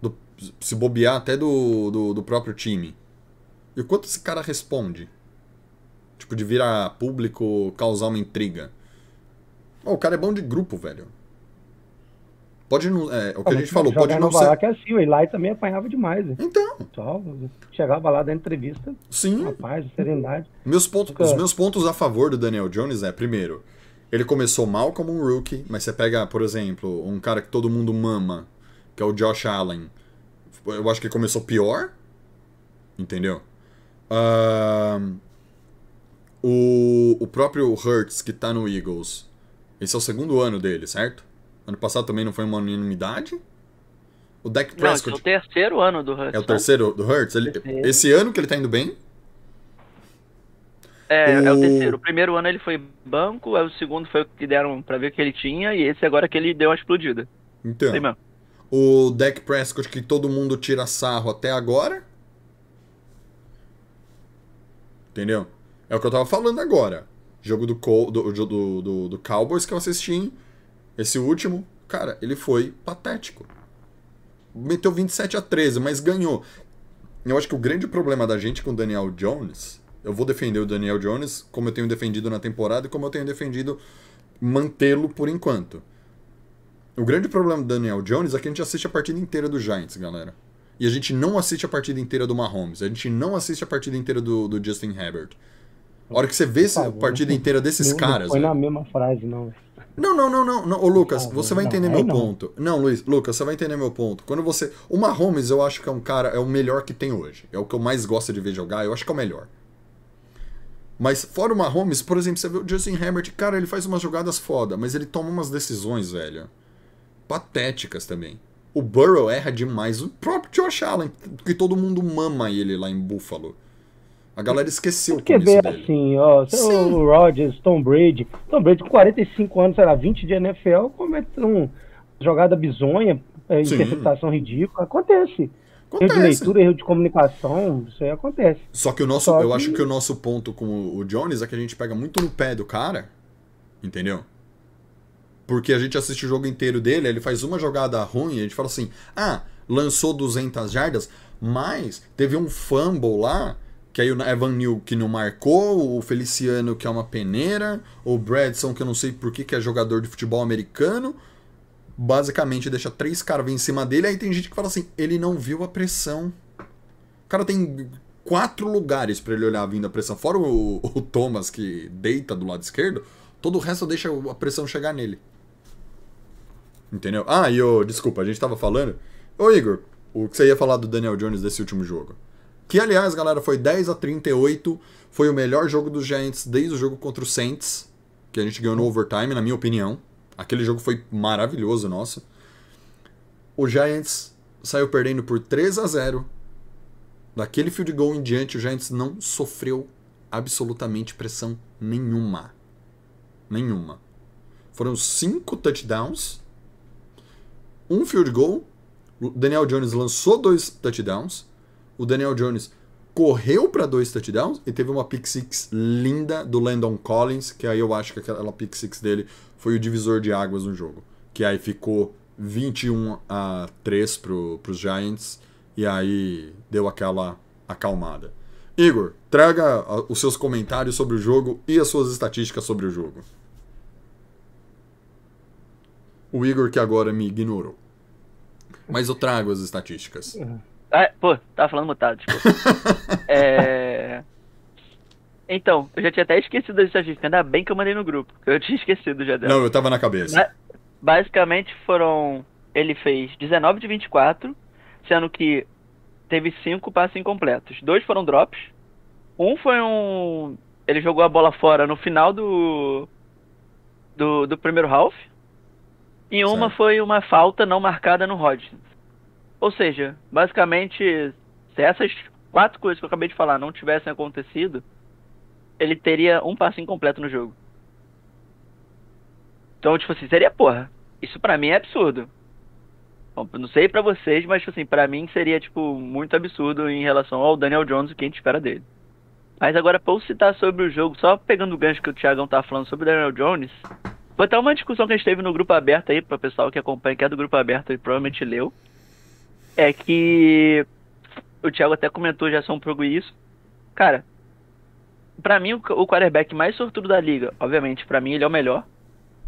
Do- se bobear até do, do, do próprio time. E o quanto esse cara responde? Tipo, de virar público, causar uma intriga. Ó, o cara é bom de grupo, velho. Pode não. É, o que a gente falou, pode não ser. York é assim, o Eli também apanhava demais. né? Então, chegava lá da entrevista, sim. rapaz, serenidade. Meus pontos, Nunca- Os meus pontos a favor do Daniel Jones é, primeiro, ele começou mal como um rookie, mas você pega, por exemplo, um cara que todo mundo mama, que é o Josh Allen. Eu acho que começou pior. Entendeu? Ahn, o, o próprio Hurts, que tá no Eagles. Esse é o segundo ano dele, certo? Ano passado também não foi uma unanimidade. O Dak Não, esse é Prescott o terceiro ano do Hudson. é o terceiro do Hurts. Ele, Terceiro. esse ano que ele tá indo bem, É, é o O- terceiro. O primeiro ano ele foi banco, aí o segundo foi o que deram pra ver o que ele tinha, e esse agora que ele deu uma explodida. Então, Sei mesmo. o Dak Prescott que todo mundo tira sarro até agora. Entendeu? É o que eu tava falando agora. Jogo do, Col- do, do, do, do- Cowboys que eu assisti. Esse último, cara, ele foi patético. Meteu 27 a 13, mas ganhou. Eu acho que o grande problema da gente com o Daniel Jones. Eu vou defender o Daniel Jones como eu tenho defendido na temporada e como eu tenho defendido mantê-lo por enquanto. O grande problema do Daniel Jones é que a gente assiste a partida inteira do Giants, galera. E a gente não assiste a partida inteira do Mahomes. A gente não assiste a partida inteira do, do Justin Herbert. A hora que você vê essa favor, partida inteira desses caras. Não foi velho. na mesma frase, não. Não, não, não, não, não. Ô, Lucas, você vai entender meu ponto. Não, Luiz, Lucas, você vai entender meu ponto. Quando você. O Mahomes, eu acho que é um cara, é o melhor que tem hoje. É o que eu mais gosto de ver jogar, eu acho que é o melhor. Mas fora o Mahomes, por exemplo, você vê o Justin Herbert, cara, ele faz umas jogadas foda, mas ele toma umas decisões, velho. Patéticas também. O Burrow erra demais. O próprio Josh Allen, que todo mundo mama ele lá em Buffalo. A galera esqueceu o Porque começo ver dele. assim, ó, Sim. o Rodgers, Tom Brady, Tom Brady com 45 anos, sei lá, 20 de NFL, comete um jogada bizonha, é, Sim. interceptação ridícula, acontece. Erro de Acontece. leitura, erro de comunicação, isso aí acontece. Só que o nosso, Só eu que- acho que o nosso ponto com o Jones é que a gente pega muito no pé do cara, entendeu? Porque a gente assiste o jogo inteiro dele, ele faz uma jogada ruim, e a gente fala assim: "Ah, lançou 200 jardas, mas teve um fumble lá, que aí o Evan Neal que não marcou, o Feliciano que é uma peneira, o Bradson que eu não sei por que que é jogador de futebol americano, basicamente deixa três caras em cima dele, aí tem gente que fala assim: "Ele não viu a pressão". O cara tem quatro lugares pra ele olhar vindo a pressão. Fora o, o Thomas que deita do lado esquerdo, todo o resto deixa a pressão chegar nele. Entendeu? Ah, e o. Desculpa, a gente tava falando. Ô Igor, o que você ia falar do Daniel Jones desse último jogo? Que aliás, galera, foi 10 a 38. Foi o melhor jogo dos Giants desde o jogo contra o Saints. Que a gente ganhou no overtime, na minha opinião. Aquele jogo foi maravilhoso, nossa. O Giants saiu perdendo por 3 a 0 Daquele field goal em diante, o Giants não sofreu absolutamente pressão nenhuma. Nenhuma. Foram cinco touchdowns, um field goal. O Daniel Jones lançou dois touchdowns. O Daniel Jones correu para dois touchdowns e teve uma pick six linda do Landon Collins, que aí eu acho que aquela pick six dele foi o divisor de águas no jogo. Que aí ficou 21 a 3 pro, pros Giants e aí deu aquela acalmada. Igor, traga os seus comentários sobre o jogo e as suas estatísticas sobre o jogo. O Igor que agora me ignorou. Mas eu trago as estatísticas. Ah, pô, tava falando mutado, desculpa. é... Então, eu já tinha até esquecido das estatísticas. Ainda bem que eu mandei no grupo. Eu tinha esquecido já dela. Não, eu tava na cabeça. Ba- Basicamente foram. Ele fez 19 de 24, sendo que teve 5 passes incompletos. Dois foram drops. Um foi um. Ele jogou a bola fora no final do. Do, do primeiro half. E uma Certo. foi uma falta não marcada no Hodgins. Ou seja, basicamente, se essas quatro coisas que eu acabei de falar não tivessem acontecido, ele teria um passe incompleto no jogo. Então, tipo assim, seria porra. Isso pra mim é absurdo. Bom, não sei pra vocês, mas tipo assim, pra mim seria tipo muito absurdo em relação ao Daniel Jones o que a gente espera dele. Mas agora eu citar sobre o jogo, só pegando o gancho que o Thiagão tá falando sobre o Daniel Jones, foi até uma discussão que a gente teve no grupo aberto aí, pra pessoal que acompanha, que é do grupo aberto e provavelmente leu. É que o Thiago até comentou já um pouco isso. Cara, pra mim o, quarterback mais sortudo da liga, obviamente, pra mim ele é o melhor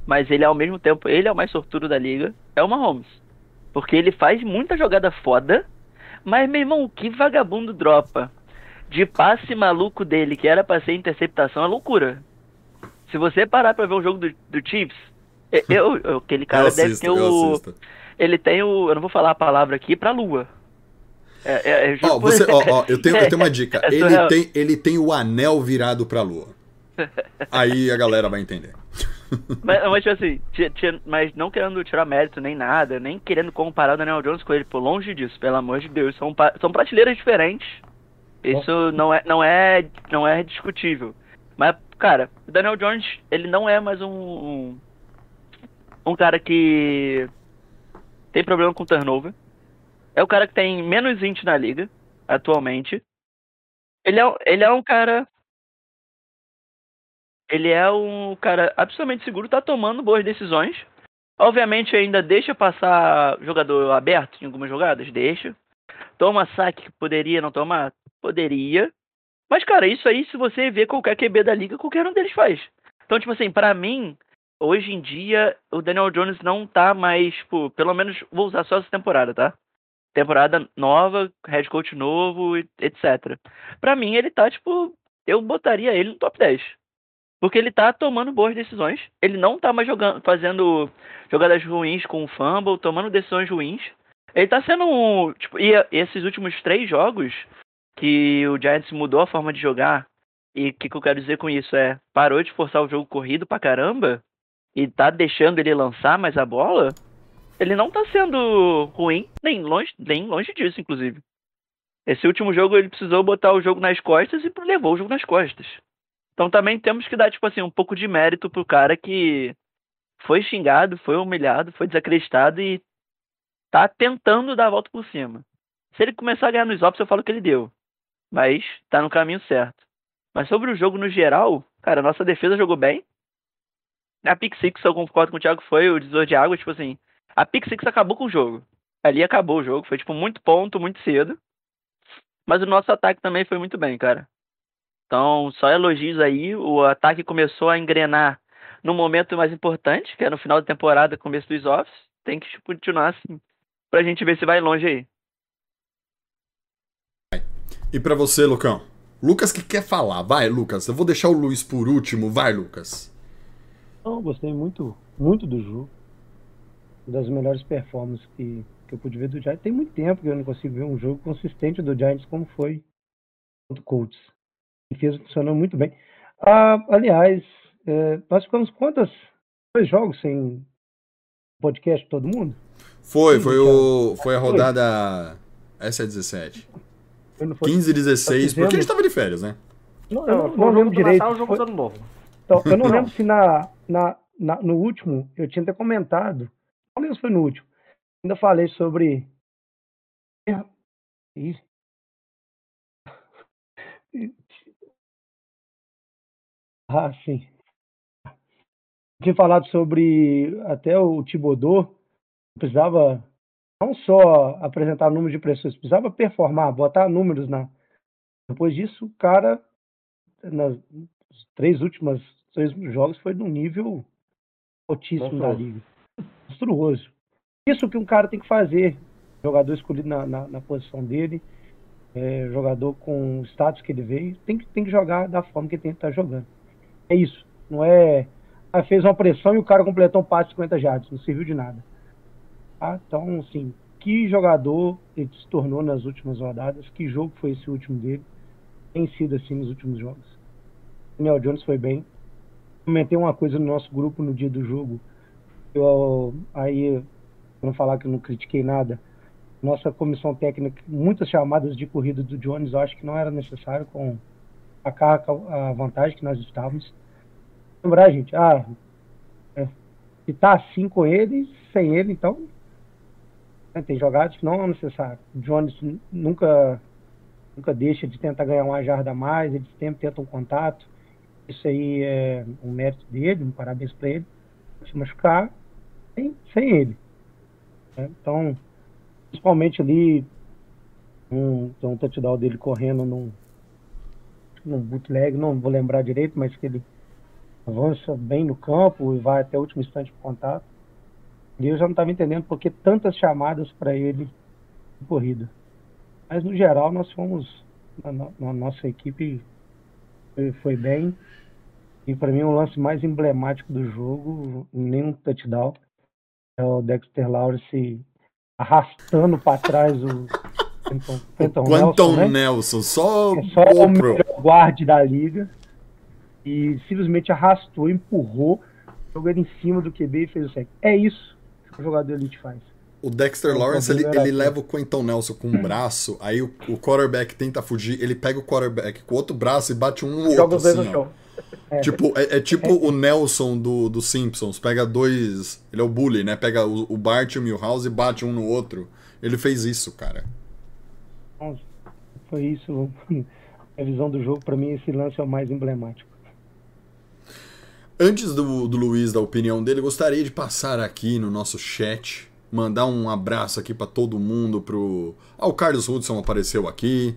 mas ele ao mesmo tempo, ele é o mais sortudo da liga, é o Mahomes. Porque ele faz muita jogada foda, mas meu irmão, que vagabundo dropa de passe maluco dele, que era pra ser interceptação, é loucura. Se você parar pra ver o jogo do, do Chiefs, e- eu, eu- aquele cara eu deve assisto, ter eu o. Ele tem o. Eu não vou falar a palavra aqui, pra lua. É, é, é, Ó, você, ó, ó, eu tenho, eu tenho uma É dica. Ele surreal. tem, ele tem o anel virado pra lua. Aí a galera vai entender. Mas, mas tipo assim, mas não querendo tirar mérito nem nada, nem querendo comparar o Daniel Jones com ele, por longe disso, pelo amor de Deus. São, são prateleiras diferentes. Isso não é, não é, não é discutível. Mas, cara, o Daniel Jones, ele não é mais um, um, um cara que tem problema com turnover. É o cara que tem menos int na liga, atualmente. Ele é, ele é um cara ele é um cara absolutamente seguro, tá tomando boas decisões. Obviamente ainda deixa passar jogador aberto em algumas jogadas, deixa. Toma saque que poderia não tomar? Poderia. Mas, cara, isso aí, se você vê qualquer QB da liga, qualquer um deles faz. Então, tipo assim, pra mim, hoje em dia, o Daniel Jones não tá mais, tipo, pelo menos vou usar só essa temporada, tá? Temporada nova, head coach novo, etc. Pra mim, ele tá, tipo, eu botaria ele no top 10. Porque ele tá tomando boas decisões. Ele não tá mais jogando, fazendo jogadas ruins com o fumble, tomando decisões ruins. Ele tá sendo um. Tipo, e esses últimos três jogos que o Giants mudou a forma de jogar. E o que, que eu quero dizer com isso? É parou de forçar o jogo corrido pra caramba e tá deixando ele lançar mais a bola. ele não tá sendo ruim, nem longe, nem longe disso, inclusive. Esse último jogo ele precisou botar o jogo nas costas e levou o jogo nas costas. Então também temos que dar, tipo assim, um pouco de mérito pro cara que foi xingado, foi humilhado, foi desacreditado e tá tentando dar a volta por cima. Se ele começar a ganhar nos ops, eu falo que ele deu. Mas tá no caminho certo. Mas sobre o jogo no geral, cara, nossa defesa jogou bem. A Pick Six, eu concordo com o Thiago, foi o divisor de água, tipo assim, a Pick Six acabou com o jogo. Ali acabou o jogo, foi tipo muito ponto, muito cedo. Mas o nosso ataque também foi muito bem, cara. Então, só elogios aí. O ataque começou a engrenar no momento mais importante, que é no final da temporada, começo dos offs. Tem que continuar assim, pra gente ver se vai longe aí. E pra você, Lucão? Lucas que quer falar. Vai, Lucas. Eu vou deixar o Luiz por último. Vai, Lucas. Não, gostei muito, muito do jogo. Uma das melhores performances que, que eu pude ver do Giants. Tem muito tempo que eu não consigo ver um jogo consistente do Giants como foi contra o Colts. A defesa funcionou muito bem. Ah, aliás, é, nós ficamos quantas dois jogos sem podcast todo mundo? Foi, Sim, foi, o, foi a rodada. Essa é 17. Foi- não foi- 15 e 16, fizemos- porque a gente tava de férias, né? Não, Não, eu não, não o jogo lembro do direito. Natal jogo Foi- do Ano Novo. Então, eu não Não. lembro se na, na, na- no último eu tinha até comentado. Menos foi no último. Ainda falei sobre. Ah, sim. Tinha falado sobre até o Tibodô. Precisava não só apresentar números de pressões, precisava performar, botar números na. Depois disso, o cara, nas três últimas três jogos, foi num nível altíssimo da Monstruoso. liga. Monstruoso. Isso que um cara tem que fazer. Jogador escolhido na, na, na posição dele, é, jogador com o status que ele veio, tem que, tem que jogar da forma que ele tem que estar jogando. É isso. Não é. Ah, fez uma pressão e o cara completou um passe de 50 jardas. Não serviu de nada. Tá? Então, assim, que jogador ele se tornou nas últimas rodadas? Que jogo foi esse último dele? Tem sido assim nos últimos jogos. Daniel Jones foi bem. Comentei uma coisa no nosso grupo no dia do jogo. Eu, aí, pra não falar que eu não critiquei nada, nossa comissão técnica, muitas chamadas de corrida do Jones, eu acho que não era necessário com a carga, a vantagem que nós estávamos. Lembrar, gente, ah, é, se tá assim com ele, sem ele, então né, tem jogadas que não é necessário. O Jones nunca nunca deixa de tentar ganhar uma jarda a mais, ele sempre tenta um contato. Isso aí é um mérito dele, um parabéns para ele. Se machucar, sem, sem ele. né? Então, principalmente ali, um, um touchdown dele correndo num, num bootleg, não vou lembrar direito, mas que ele avança bem no campo e vai até o último instante para contato. E eu já não estava entendendo por que tantas chamadas para ele de corrida. Mas no geral nós fomos, na nossa equipe foi bem. E para mim o lance mais emblemático do jogo, nenhum touchdown, é o Dexter Lawrence arrastando para trás o Quentin, Quentin Quantum Nelson, né? Nelson, só É só o melhor guarde da liga. E simplesmente arrastou, empurrou, jogou ele em cima do QB e fez o sec. É isso que o jogador elite faz. O Dexter O Lawrence, ele, ele leva o Quentin Nelson com um braço, aí o, o quarterback tenta fugir, ele pega o quarterback com o outro braço e bate um no Joga outro, os dois assim, no ó. Chão. Tipo, é, é tipo o Nelson do, do Simpsons, pega dois... Ele é o bully, né? Pega o, o Bart e o Milhouse e bate um no outro. Ele fez isso, cara. Foi isso. A visão do jogo, para mim, esse lance é o mais emblemático. Antes do, do Luiz dar a opinião dele, gostaria de passar aqui no nosso chat, mandar um abraço aqui pra todo mundo, pro... Ah, o Carlos Hudson apareceu aqui.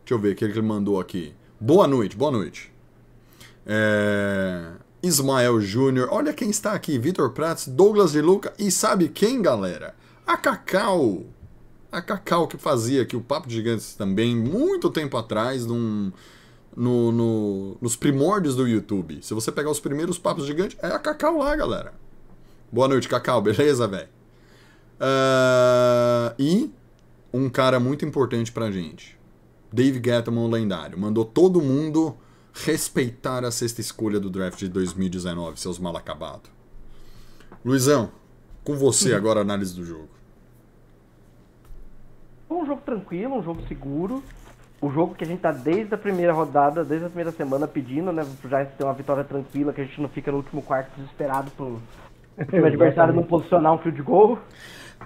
Deixa eu ver o que ele mandou aqui. Boa noite, boa noite. É... Ismael Júnior, olha quem está aqui, Vitor Prats, Douglas de Luca e sabe quem, galera? A Cacau. A Cacau que fazia aqui o Papo de Gigantes também, muito tempo atrás, num, no, no- nos primórdios do YouTube. Se você pegar os primeiros Papos Gigantes, é a Cacau lá, galera. Boa noite, Cacau, beleza, velho? Ah, e um cara muito importante pra gente. Dave Gettleman, lendário. Mandou todo mundo respeitar a sexta escolha do draft de 2019, seus mal acabados. Luizão, Com você agora a análise do jogo. Foi um jogo tranquilo, um jogo seguro. O jogo que a gente tá desde a primeira rodada, desde a primeira semana pedindo, né? Pro Giants ter uma vitória tranquila, que a gente não fica no último quarto desesperado pro, pro adversário não posicionar um field goal.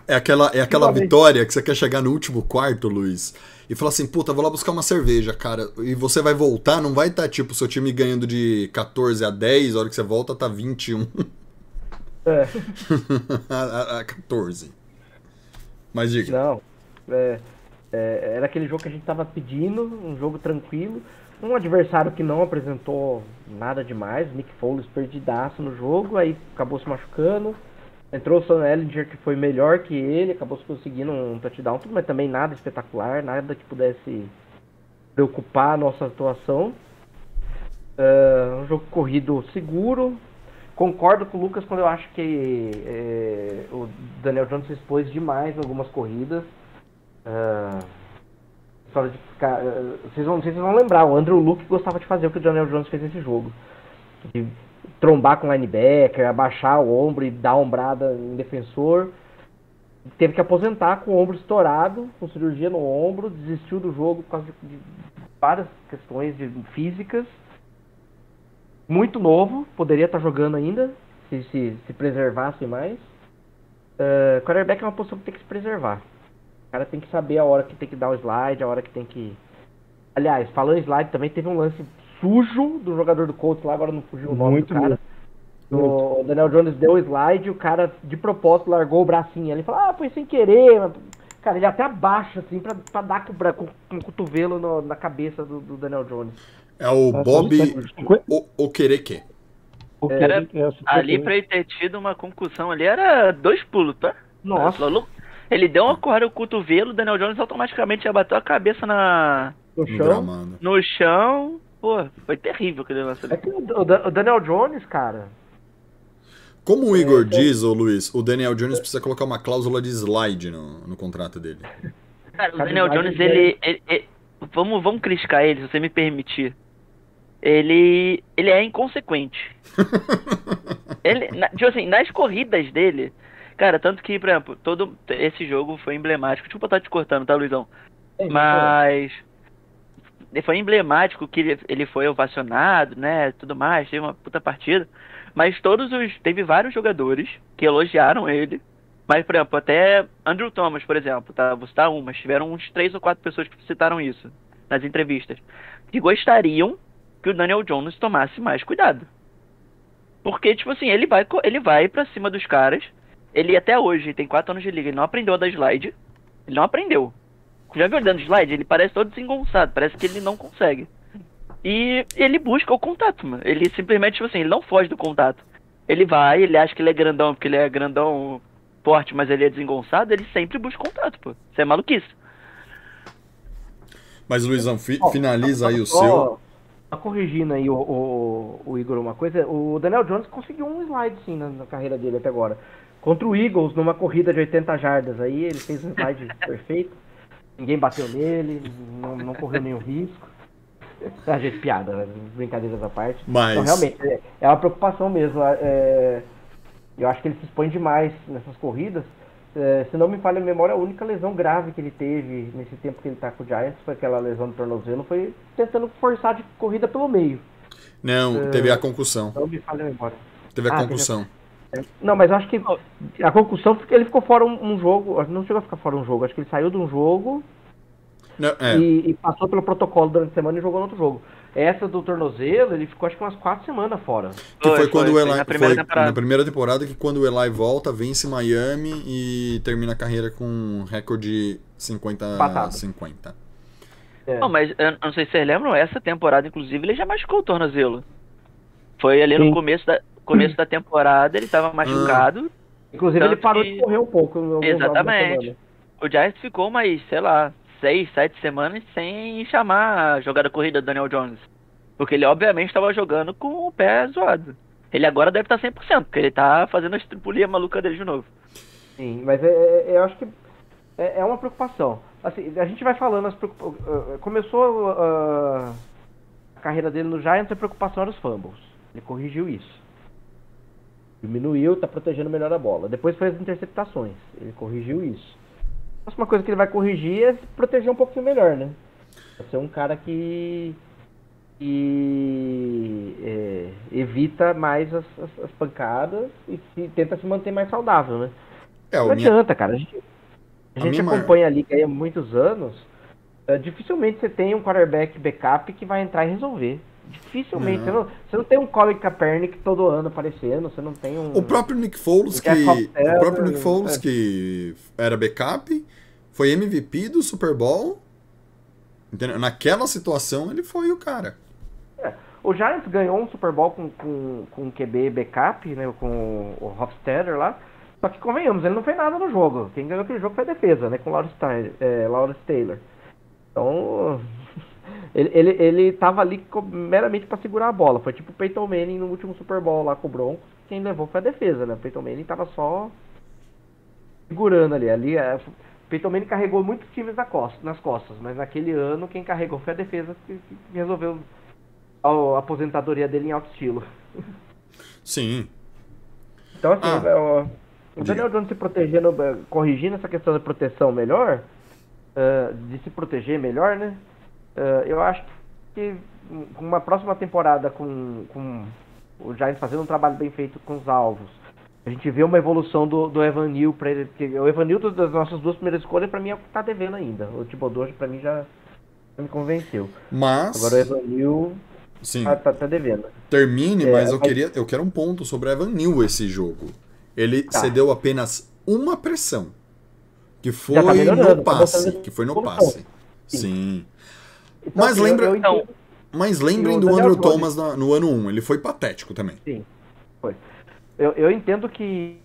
É aquela, é aquela vitória que você quer chegar no último quarto, Luiz, e falar assim, puta, vou lá buscar uma cerveja, cara. E você vai voltar, não vai estar tipo seu time ganhando de 14 a 10, a hora que você volta tá 21 É. a, a- a 14. Mas diga. Não. É, é, era aquele jogo que a gente tava pedindo, um jogo tranquilo. Um adversário que não apresentou nada demais, Nick Foles perdidaço no jogo, aí acabou se machucando. Entrou o Son Ellinger, que foi melhor que ele, acabou se conseguindo um touchdown, tudo, mas também nada espetacular, nada que pudesse preocupar a nossa atuação. É, um jogo corrido seguro. Concordo com o Lucas quando eu acho que é, o Daniel Jones se expôs demais em algumas corridas. Só de ficar, ah, vocês vão, vocês vão lembrar, o Andrew Luke gostava de fazer o que o Daniel Jones fez nesse jogo. De trombar com linebacker, abaixar o ombro e dar ombrada em defensor. Teve que aposentar com o ombro estourado, com cirurgia no ombro, desistiu do jogo por causa de, várias questões de, físicas. Muito novo, poderia estar jogando ainda, se, se, se preservasse mais. Uh, quarterback é uma posição que tem que se preservar. O cara tem que saber a hora que tem que dar o slide, a hora que tem que. Aliás, falando slide, também teve um lance sujo do jogador do Colts lá, agora não fugiu o nome Muito do cara. O Daniel Jones deu o slide, o cara de propósito largou o bracinho ali e falou, ah, foi sem querer. mas- Cara, ele até abaixa assim pra, pra dar com o, bra- com, com o cotovelo no- na cabeça do, do Daniel Jones. É o Nossa, Bob cinquenta- o, o que Era- é o Ali 51. pra ele ter tido uma concussão ali era dois pulos, tá? Nossa. Ele deu uma corrida no cotovelo, o Daniel Jones automaticamente já bateu a cabeça na, no chão. no chão. Pô, foi terrível aquele lance É o, o Dan- o Daniel Jones, cara, Como o Igor diz, ô Luiz, o Daniel Jones precisa colocar uma cláusula de slide no, no contrato dele. Cara, o Daniel Jones, ele, ele- ele- Vamos, vamos criticar ele, se você me permitir. Ele. Ele é inconsequente. ele, na- tipo assim, nas corridas dele. Cara, tanto que, por exemplo, todo esse jogo foi emblemático. Desculpa estar te cortando, tá, Luizão? Mas foi emblemático que ele, ele foi ovacionado, né, tudo mais, teve uma puta partida. Mas todos os teve vários jogadores que elogiaram ele. Mas, por exemplo, até Andrew Thomas, por exemplo, tá, vou citar mas tiveram uns três ou quatro pessoas que citaram isso nas entrevistas, que gostariam que o Daniel Jones tomasse mais cuidado. Porque, tipo assim, ele vai, ele vai pra cima dos caras. Ele até hoje tem quatro anos de liga, ele não aprendeu a dar slide. Ele não aprendeu. Já viu ele dando slide? Ele parece todo desengonçado, parece que ele não consegue. E ele busca o contato, mano. Ele simplesmente, tipo assim, ele não foge do contato. Ele vai, ele acha que ele é grandão, porque ele é grandão forte, mas ele é desengonçado, ele sempre busca contato, pô. Isso é maluquice. Mas, Luizão, fi- Ó, finaliza aí o só- seu. Só corrigindo aí o, o, o Igor uma coisa, o Daniel Jones conseguiu um slide sim na, na carreira dele até agora. Contra o Eagles, numa corrida de 80 jardas aí, ele fez um slide perfeito. Ninguém bateu nele, não, não correu nenhum risco. Ah, gente, piada, né? brincadeiras à parte. Mas- Então, realmente, é, é uma preocupação mesmo. é, eu acho que ele se expõe demais nessas corridas. É, se não me falha a memória, a única lesão grave que ele teve nesse tempo que ele tá com o Giants foi aquela lesão do tornozelo, foi tentando forçar de corrida pelo meio. Não, teve a concussão. Não me falha a memória. Teve a Ah, concussão. Não, mas eu acho que a concussão, ele ficou fora um, um jogo, não chegou a ficar fora um jogo, acho que ele saiu de um jogo Não, é, e, e passou pelo protocolo durante a semana e jogou no outro jogo. Essa do tornozelo, ele ficou acho que umas quatro semanas fora. que foi, Foi, quando foi, o Eli na primeira foi temporada. na primeira temporada que quando o Eli volta, vence Miami e termina a carreira com um recorde 50 Empatado. 50. É. Não, mas eu não sei se vocês lembram, essa temporada, inclusive, ele já machucou o tornozelo. Foi ali Sim. no começo da, começo da temporada, ele tava machucado. Inclusive ele parou que- de correr um pouco. Exatamente. O Giants ficou mais, sei lá, seis, sete semanas sem chamar a jogada corrida do Daniel Jones. Porque ele, obviamente, estava jogando com o pé zoado. Ele agora deve estar 100%, porque ele tá fazendo a estripulia maluca dele de novo. Sim, mas é, é- eu acho que é, é uma preocupação. Assim, a gente vai falando, as preocupa- uh, começou uh, a carreira dele no Giants, a preocupação era os fumbles. Ele corrigiu isso. Diminuiu, tá protegendo melhor a bola. Depois foi as interceptações. Ele corrigiu isso. A próxima coisa que ele vai corrigir é proteger um pouquinho melhor, né? Vai ser um cara que, que é, evita mais as, as- as pancadas e se- tenta se manter mais saudável, né? É, Não minha, adianta, cara. A gente, a gente acompanha a liga aí há muitos anos. é, dificilmente você tem um quarterback backup que vai entrar e resolver. Dificilmente. Não. Você, não, você não tem um Colin Kaepernick todo ano aparecendo. Você não tem um. o próprio Nick Foles, O que, o próprio Nick Foles, é. que era backup, foi MVP do Super Bowl. Entendeu? Naquela situação, ele foi o cara. O Giants ganhou um Super Bowl com, com, com um QB backup, né? Com o Hofstadter lá. Só que convenhamos, ele não fez nada no jogo. Quem ganhou aquele jogo foi a defesa, né? Com o Lawrence, é, Lawrence Taylor. Então. Ele, ele, ele tava ali meramente para segurar a bola. Foi tipo o Peyton Manning no último Super Bowl lá com o Broncos. Quem levou foi a defesa, né? O Peyton Manning tava só segurando ali. ali é, o Peyton Manning carregou muitos times na costa, nas costas, mas naquele ano quem carregou foi a defesa que, resolveu a, aposentadoria dele em alto estilo. Sim. Então, assim, Ah, o, o. Daniel Jones se protegendo, eh, corrigindo essa questão da proteção melhor, eh, de se proteger melhor, né? Eh, eu acho que uma próxima temporada com, com o Giants fazendo um trabalho bem feito com os alvos, a gente vê uma evolução do, do Evan Neal pra ele. Porque o Evan Neal das nossas duas primeiras escolhas, pra mim, é o que tá devendo ainda. O Thibodeau, pra mim, já, me convenceu. Mas, Agora o Evan Neal sim, tá, tá, tá devendo. termine, É, mas eu mas- queria, eu quero um ponto sobre o Evan Neal esse jogo. Ele Tá. cedeu apenas uma pressão, que foi Já tá no tá passe, que foi no passe. Sim. Sim. Então, Mas assim, eu- lembra- eu Então, entendo- Mas lembrem do Daniel Andrew Thomas na- no ano 1, ele foi patético também. Sim, foi. Eu, eu entendo que,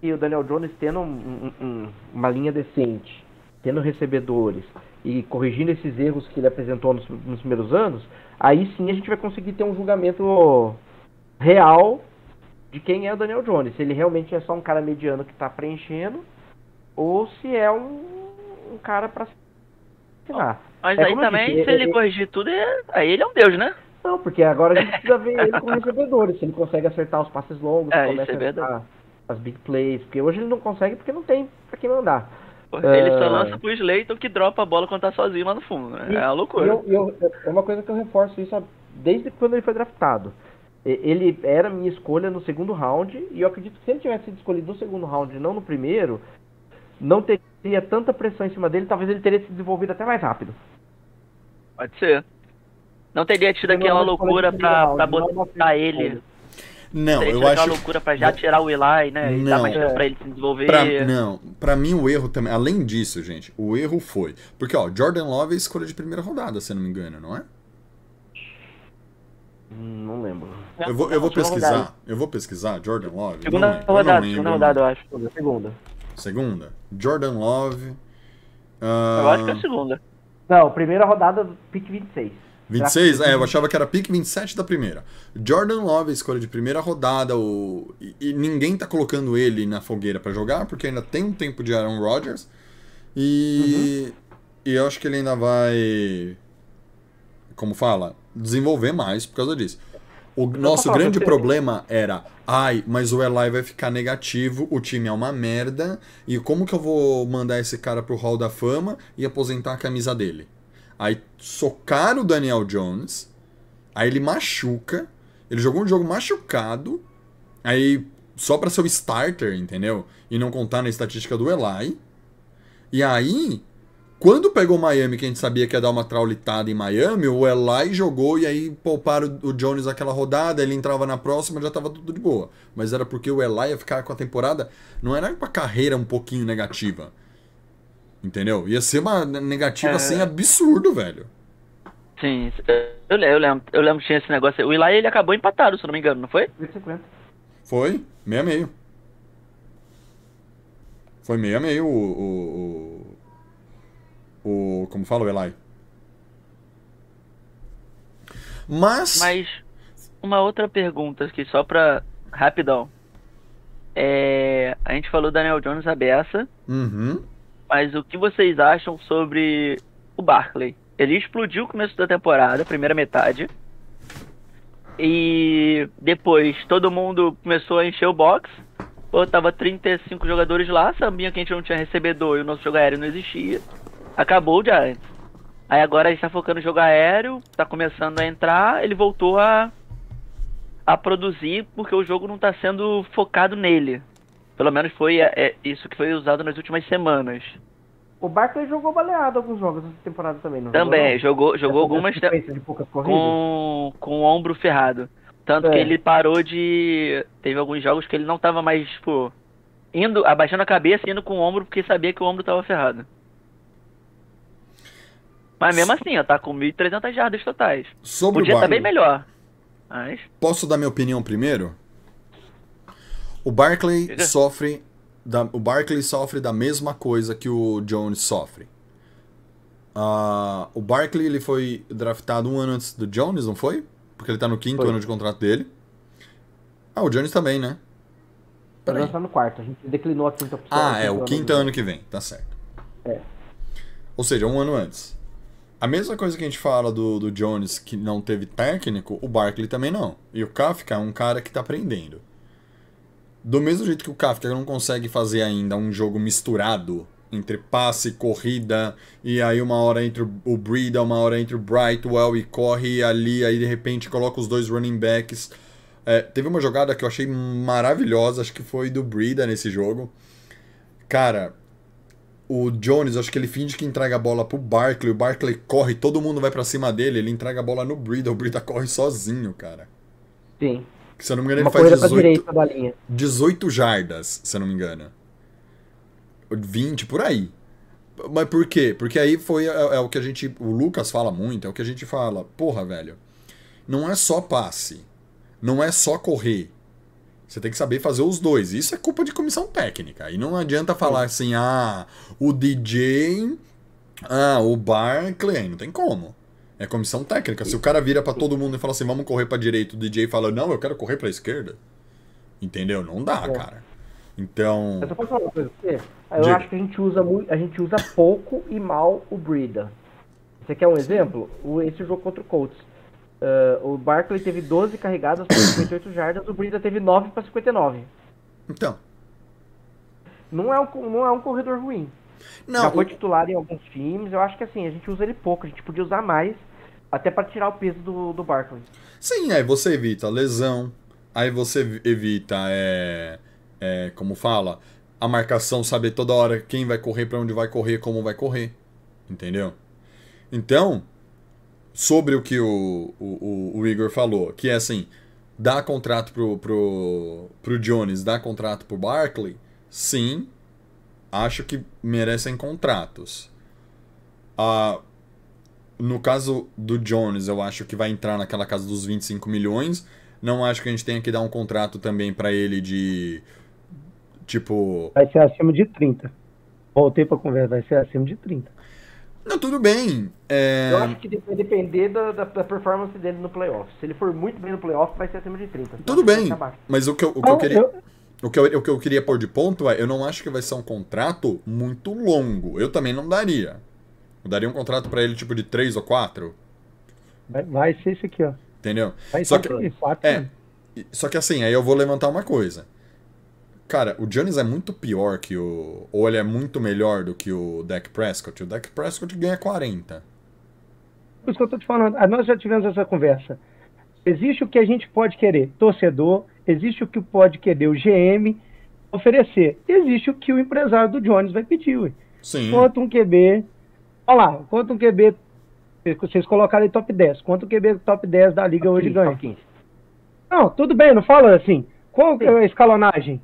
que o Daniel Jones tendo um- um- uma linha decente, tendo recebedores e corrigindo esses erros que ele apresentou nos, nos primeiros anos, aí sim a gente vai conseguir ter um julgamento real de quem é o Daniel Jones. Se ele realmente é só um cara mediano que está preenchendo ou se é um, um cara para Mas É aí como também, disse, se ele ele- corrigir tudo, é- aí ele é um deus, né? Não, porque agora a gente precisa ver ele com recebedores, se ele consegue acertar os passes longos, É, começa é a as big plays, porque hoje ele não consegue porque não tem pra quem mandar. Ele só É. lança pro Slayton que dropa a bola quando tá sozinho lá no fundo. Né? E- É uma loucura. eu- eu- é uma coisa que eu reforço isso desde quando ele foi draftado. Ele era minha escolha no segundo round, e eu acredito que se ele tivesse sido escolhido no segundo round e não no primeiro, não teria tanta pressão em cima dele, talvez ele teria se desenvolvido até mais rápido. Pode ser. Não teria tido aquela não, loucura pra, não, pra botar não, ele. Não, teria eu tido aquela acho. loucura pra já tirar o Eli, né? E dar Não. mais tempo É. pra ele se desenvolver. Pra, não, pra mim o erro também. Além disso, gente, o erro foi. Porque, ó, Jordan Love é escolha de primeira rodada, se eu não me engano, não é? Hum, Não lembro. Eu vou, eu vou pesquisar. Eu vou pesquisar Jordan Love. Segunda não rodada, segunda rodada, eu acho. Segunda, Segunda. Jordan Love. Eu ah, acho que é a segunda. Não, primeira rodada do pick 26. 26? É, eu achava que era pick 27 da primeira. Jordan Love, escolha de primeira rodada, o... e, e ninguém tá colocando ele na fogueira pra jogar, porque ainda tem um tempo de Aaron Rodgers. E, e eu acho que ele ainda vai. Como fala? Desenvolver mais por causa disso. O nosso falar, grande problema era, ai, mas o Eli vai ficar negativo, o time é uma merda, e como que eu vou mandar esse cara pro Hall da Fama e aposentar a camisa dele? Aí socaram o Daniel Jones, aí ele machuca, ele jogou um jogo machucado, aí só pra ser o starter, entendeu? E não contar na estatística do Eli. E aí, quando pegou Miami, que a gente sabia que ia dar uma traulitada em Miami, o Eli jogou e aí pouparam o Jones aquela rodada, ele entrava na próxima já tava tudo de boa. Mas era porque o Eli ia ficar com a temporada, não era com a carreira um pouquinho negativa. Entendeu? Ia ser uma negativa É. assim absurdo, velho. Sim, eu, le- eu lembro. Eu lembro que tinha esse negócio. O Eli ele acabou empatado, se eu não me engano, não foi? 50. Foi, meio a meio. Foi meio a meio o. o, o, o como fala o Eli? Mas. Mas uma outra pergunta aqui, só pra. Rapidão. É, a gente falou Daniel Jones a beça, Uhum. mas o que vocês acham sobre o Barkley? Ele explodiu no começo da temporada, primeira metade. E depois todo mundo começou a encher o box. Pô, tava 35 jogadores lá, sabia que a gente não tinha recebedor e o nosso jogo aéreo não existia. Acabou o Giants. Aí agora a gente tá focando no jogo aéreo, tá começando a entrar, ele voltou a, a produzir porque o jogo não tá sendo focado nele. Pelo menos foi é, é, isso que foi usado nas últimas semanas. O Barkley jogou baleado alguns jogos essa temporada também, não Também, jogou, jogou, jogou algumas de com, com o ombro ferrado. Tanto É. que ele parou de. Teve alguns jogos que ele não tava mais, tipo, indo, abaixando a cabeça e indo com o ombro porque sabia que o ombro tava ferrado. Mas mesmo assim, ó, tá com 1.300 jardas totais. Sobre Podia o estar bem Barkley, melhor. Mas. posso dar minha opinião primeiro? O Barkley Diga. sofre da, o Barkley sofre da mesma coisa que o Jones sofre. Ah, o Barkley ele foi draftado um ano antes do Jones, não foi? Porque ele tá no quinto Foi. ano de contrato dele. Ah, o Jones também, né? Tá Peraí. lançando no quarto, a gente declinou a quinta opção. Ah, é, o ano quinto do- ano que vem, tá certo. É. Ou seja, um ano antes. A mesma coisa que a gente fala do, do Jones, que não teve técnico, o Barkley também não. E o Kafka é um cara que tá aprendendo. Do mesmo jeito que o Kafka não consegue fazer ainda um jogo misturado entre passe, corrida, e aí uma hora entre o- Breida, uma hora entre o Brightwell e corre ali, aí de repente coloca os dois running backs. É, teve uma jogada que eu achei maravilhosa, acho que foi do Breida nesse jogo. Cara, o Jones, acho que ele finge que entrega a bola pro Barkley, o Barkley corre, todo mundo vai pra cima dele, ele entrega a bola no Breida, o Breida corre sozinho, cara. Sim. Que, se eu não me engano, Uma ele faz corrida pra 18, direita da linha. 18 jardas, se eu não me engano. 20 por aí. Mas por quê? Porque aí foi é, é o que a gente, o Lucas fala muito, é o que a gente fala, porra, velho. Não é só passe, não é só correr. Você tem que saber fazer os dois. Isso é culpa de comissão técnica. E não adianta falar assim, ah, o DJ, ah, o Barkley, aí não tem como. É comissão técnica. Se o cara vira pra todo mundo e fala assim, vamos correr pra direita, o DJ fala, não, eu quero correr pra esquerda. Entendeu? Não dá, É. cara. Então. Eu só posso falar uma coisa pra você? Eu Diga. acho que a gente usa muito, a gente usa pouco e mal o Brida. Você quer um exemplo? O, esse jogo contra o Colts. Ah, o Barkley teve 12 carregadas para 58 jardas, o Brida teve 9 para 59. Então. Não é um, não é um corredor ruim. Não, Já foi o- titular em alguns times, eu acho que assim, a gente usa ele pouco, a gente podia usar mais, até para tirar o peso do, do Barkley. Sim, aí você evita lesão, aí você evita, é, é, como fala, a marcação, saber toda hora quem vai correr, pra onde vai correr, como vai correr, entendeu? Então, sobre o que o, o, o- Igor falou, que é assim, dá contrato pro, pro, pro Jones, dá contrato pro Barkley, sim, acho que merecem contratos. Ah, no caso do Jones, eu acho que vai entrar naquela casa dos 25 milhões. Não acho que a gente tenha que dar um contrato também pra ele de. Tipo. Vai ser acima de 30. Voltei pra conversa, vai ser acima de 30. Não, tudo bem. é, Eu acho que vai depender da, da, da performance dele no playoff. Se ele for muito bem no playoff, vai ser acima de 30. Então, Tudo bem. Mas o que eu, o que eu queria. eu- O que, eu, o que eu queria pôr de ponto é, eu não acho que vai ser um contrato muito longo. Eu também não daria. Eu daria um contrato pra ele tipo de 3 ou 4, vai, vai ser isso aqui, ó. entendeu? Vai Só ser que- É. E- Só que assim, aí eu vou levantar uma coisa. Cara, o Jones é muito pior que o. Ou ele é muito melhor do que o Dak Prescott. O Dak Prescott ganha 40. Por isso que eu tô te falando, ah, nós já tivemos essa conversa. Existe o que a gente pode querer, torcedor, existe o que pode querer o GM oferecer, existe o que o empresário do Jones vai pedir, ué. Sim. Quanto um QB, olha lá, quanto um QB, vocês colocaram aí top 10, quanto um QB top 10 da liga hoje 15, ganha? top 15. Não, tudo bem, não fala assim. Qual é a escalonagem?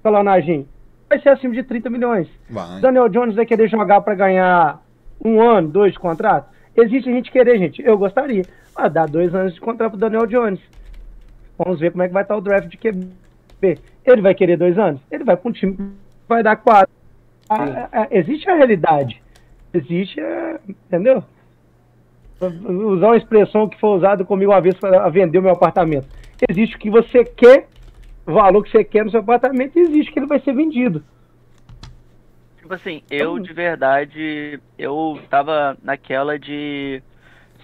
Escalonagem vai ser acima de 30 milhões. Vai. Daniel Jones vai querer jogar para ganhar um ano, dois de contrato? Existe a gente querer, gente. Eu gostaria. Ah, dá dois anos de contrato pro Daniel Jones. Vamos ver como é que vai estar o draft de QB. Ele vai querer dois anos? Ele vai para um time que vai dar quatro. Ah, ah, existe a realidade. Existe, a- entendeu? Usar uma expressão que foi usada comigo uma vez para vender o meu apartamento. Existe o que você quer, valor que você quer no seu apartamento, existe que ele vai ser vendido. Tipo assim, eu de verdade, eu tava naquela de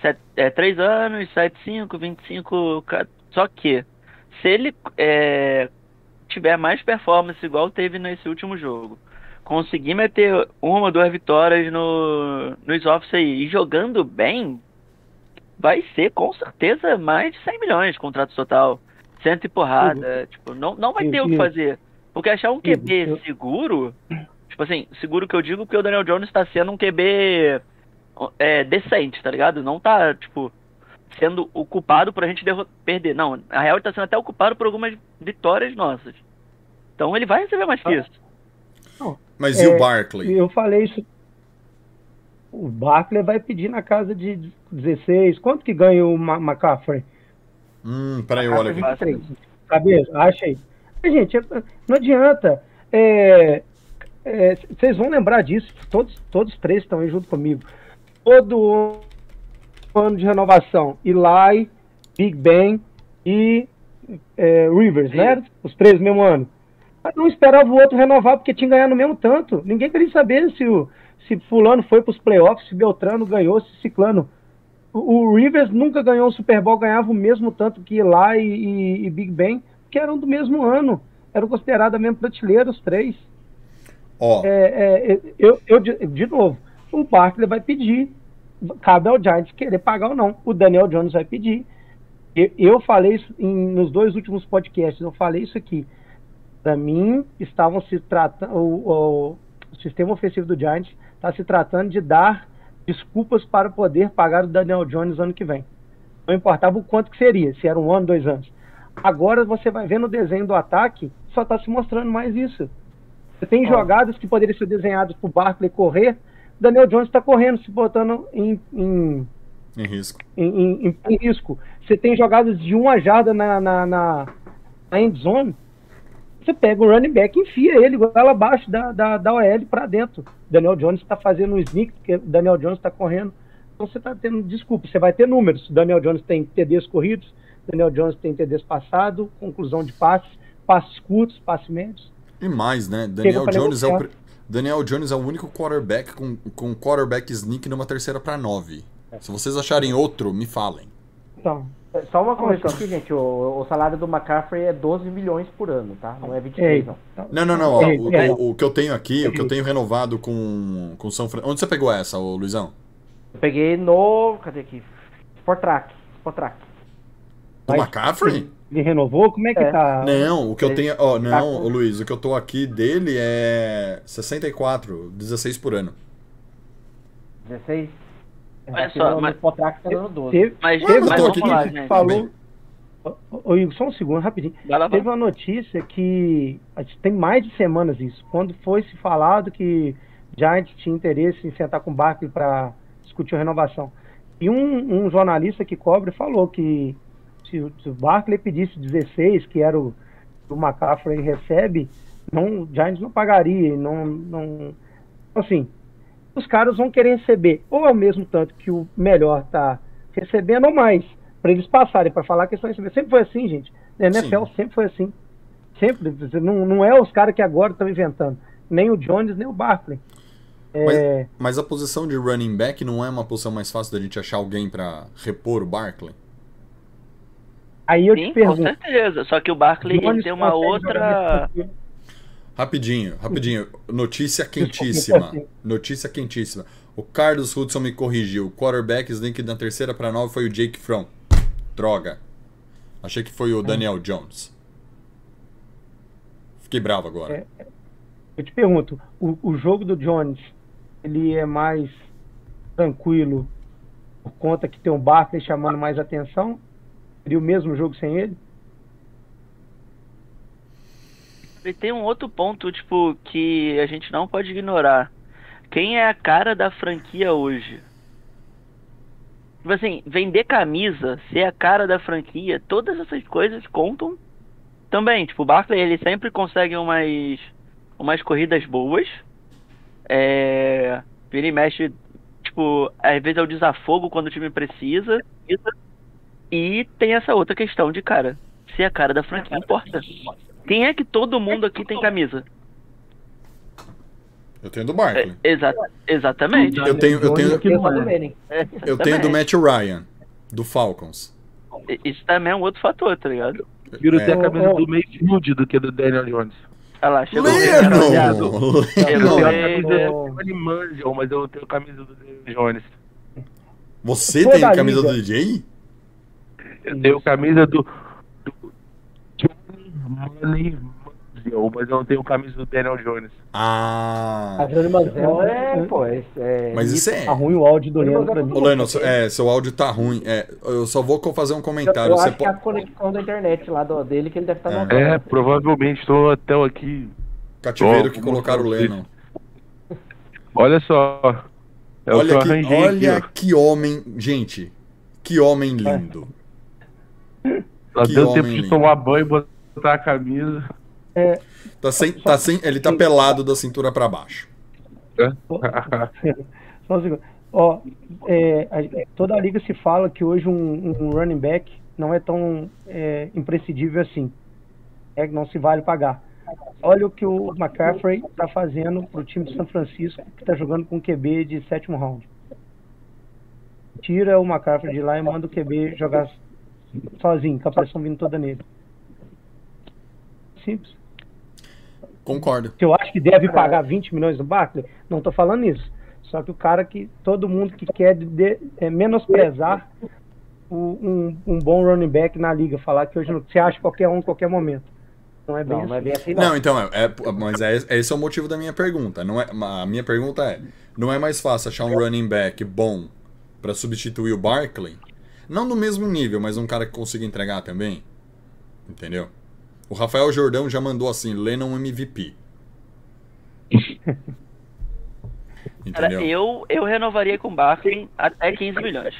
set, é, 3 anos, 7, 5, 25, ca- Só que, se ele é, tiver mais performance igual teve nesse último jogo, conseguir meter uma ou duas vitórias no, nos offs aí e jogando bem, vai ser com certeza mais de 100 milhões de contrato total. Cento e porrada. Tipo, não, não vai ter o que Uhum. fazer. Porque achar um QB Eu- seguro, tipo assim, seguro que eu digo porque o Daniel Jones tá sendo um QB é, decente, tá ligado? Não tá, tipo, sendo o culpado por a gente perder. Não, na real ele tá sendo até o culpado por algumas vitórias nossas. Então ele vai receber mais que Ah. isso. Mas e É, o Barkley? Eu falei isso. O Barkley vai pedir na casa de 16. Quanto que ganha o McCaffrey? Hum, peraí, olha aqui. 23. Cabeça, acha aí. Gente, é- não adianta. É, é, Vocês vão lembrar disso. Todos, todos três estão aí junto comigo. Todo ano de renovação. Eli, Big Ben e é, Rivers, né? Os três no mesmo ano. Mas não esperava o outro renovar porque tinha ganhado no mesmo tanto. Ninguém queria saber se, o, se fulano foi para os playoffs, se Beltrano ganhou, se Ciclano. O, Rivers nunca ganhou o Super Bowl, ganhava o mesmo tanto que Eli e, e Big Ben, que eram do mesmo ano. Eram considerados a mesma prateleira, os três. Ó, É, é, eu, eu, de, de novo, o Barkley vai pedir. Cabe ao Giants querer pagar ou não. O Daniel Jones vai pedir. Eu, eu falei isso em- nos dois últimos podcasts, eu falei isso aqui. Para mim, estavam se tratando. O, o- o sistema ofensivo do Giants está se tratando de dar desculpas para poder pagar o Daniel Jones ano que vem. Não importava o quanto que seria, se era um ano, dois anos. Agora você vai ver no desenho do ataque, só está se mostrando mais isso. Você tem jogadas que poderiam ser desenhadas para o Barkley correr. Daniel Jones está correndo, se botando em, em, em risco. em- em risco. Você tem jogadas de uma jarda na, na, na, na end zone. Você pega o running back e enfia ele igual abaixo da, da, da OL para dentro. Daniel Jones está fazendo um sneak, porque Daniel Jones está correndo. Então você está tendo, desculpa, você vai ter números. Daniel Jones tem TDs corridos, Daniel Jones tem TDs passado, conclusão de passes, passes curtos, passes médios. E mais, né? Daniel Jones é o, Daniel Jones é o único quarterback com, com quarterback sneak numa terceira pra nove. Se vocês acharem outro, me falem. Então, Só uma correção aqui, gente. O, o salário do McCaffrey é 12 milhões por ano, tá? Não é é, 23, não. Não, não, não. ó, o, o- o que eu tenho aqui, o que eu tenho renovado com, com São Francisco. Onde você pegou essa, ô Luizão? Eu peguei no. Cadê aqui? Sportrack. Sportrack. Do Mas- McCaffrey? ele renovou? Como é que É. tá? Não, o que eu tenho. Ó, tá não, ô Luiz, o que eu tô aqui dele é 64, 16 por ano. 16. Olha Aqui só, no, mas- no Spotrack tá dando 12. Teve, Mas, mas vamos aqui falar, que falou. Ô, Igor, só um segundo, rapidinho. Vai lá, vai Teve lá. uma notícia que. Tem mais de semanas isso. Quando foi se falado que Giants tinha interesse em sentar com o Barkley para discutir a renovação. E um, um jornalista que cobre falou que se, o- se o Barkley pedisse 16, que era o que o McCaffrey recebe, não, o Giants não pagaria. Não, não, assim, os caras vão querer receber ou ao mesmo tanto que o melhor tá recebendo ou mais, para eles passarem para falar que eles estão recebendo. Sempre foi assim, gente. Na NFL Sim. sempre foi assim. Sempre. Não, não é os caras que agora estão inventando. Nem o Jones, nem o Barkley. É, Mas a posição de running back não é uma posição mais fácil da gente achar alguém pra repor o Barkley? aí eu Sim, te com pergunto. certeza. Só que o Barkley tem uma outra. jogar Rapidinho, rapidinho. Notícia quentíssima. Notícia quentíssima. O Carlos Hudson me corrigiu. O quarterback sneak na terceira pra nove foi o Jake Fromm. Droga. Achei que foi o Daniel Jones. Fiquei bravo agora. É. Eu te pergunto, o, o jogo do Jones, ele é mais tranquilo por conta que tem um Barkley chamando mais atenção? Seria o mesmo jogo sem ele? E tem um outro ponto, tipo, que a gente não pode ignorar. Quem é a cara da franquia hoje? Tipo assim, vender camisa, ser a cara da franquia, todas essas coisas contam também. Tipo, o Barkley, ele sempre consegue umas, umas corridas boas. É... Vira e mexe, tipo, às vezes é o desafogo quando o time precisa. E tem essa outra questão de, cara, ser a cara da franquia importa. Quem é que todo mundo aqui tem camisa? Eu tenho do É, Barkley. exa exatamente. Eu tenho, eu tenho, não Pensa é. do Manning. eu tenho do Matt Ryan, do Falcons. isso também é um outro fator, tá ligado? Ter É. a camisa do Mayfield do que do Daniel Jones. Olha lá, chegou o rapaziada. Leno! Eu tenho a camisa do Animandial, mas eu tenho a camisa do Daniel Jones. Você tem a camisa do DJ? Eu tenho a camisa do. Money Manziel, mas eu não tenho a camisa do Daniel Jones. Ah. A Johnny Manziel é, pô, é, é Mas isso é. Tá ruim o áudio do Leno pra mim. Ô, Leno, seu- é, seu áudio tá ruim. É, eu só vou fazer um Eu, comentário. eu Você acho que é a conexão da internet lá do, dele que ele deve estar É. no É, provavelmente estou até aqui. Cativeiro Ó, que colocaram o Lennon. Olha só. É olha eu que, arranjei olha aqui, que homem. Gente, que homem lindo. ó. Tá que homem tempo de lindo. tomar banho, botar a camisa. Tá sem, tá sem, ele tá pelado da cintura pra baixo. Só um segundo. Ó, é, toda a liga se fala que hoje um, um running back não é tão é, imprescindível assim. É que não se vale pagar. Olha o que o McCaffrey está fazendo pro time de São Francisco, que está jogando com QB de sétimo round. Tira o McCaffrey de lá e manda o QB jogar sozinho, com a pressão vindo toda nele. Simples. Concordo. Se eu acho que deve pagar 20 milhões no Barkley, não tô falando isso. Só que o cara que todo mundo que quer de- é, menosprezar o- um, um bom running back na liga, falar que hoje não, você acha qualquer um, qualquer momento. Não é bem Não, assim. não é bem assim, não. Não, então, é, é- mas é, esse é o motivo da minha pergunta. Não é, a minha pergunta é: não é mais fácil achar um running back bom pra substituir o Barkley? Não no mesmo nível, mas um cara que consiga entregar também? Entendeu? O Rafael Jordão já mandou assim: Lennon MVP. Cara, Entendeu? eu, eu renovaria com o Barkley até 15 milhões.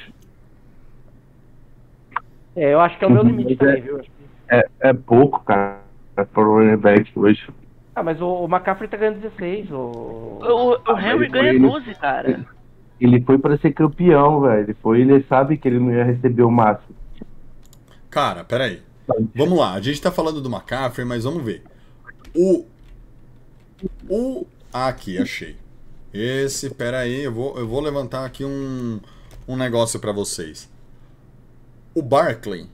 É, eu acho que é o meu limite Mas também, é- viu? É, é pouco, cara, para o running back hoje. Ah, mas o, o McCaffrey tá ganhando 16. O... O, o Ah, Henry ganha ele- 12, cara. Ele foi para ser campeão, velho. Ele foi, ele sabe que ele não ia receber o máximo. Cara, peraí. Vamos lá, a gente tá falando do McCaffrey, mas vamos ver. O. O. Ah, aqui, achei. Esse, peraí, eu vou, eu vou levantar aqui um, um negócio pra vocês. O Barkley,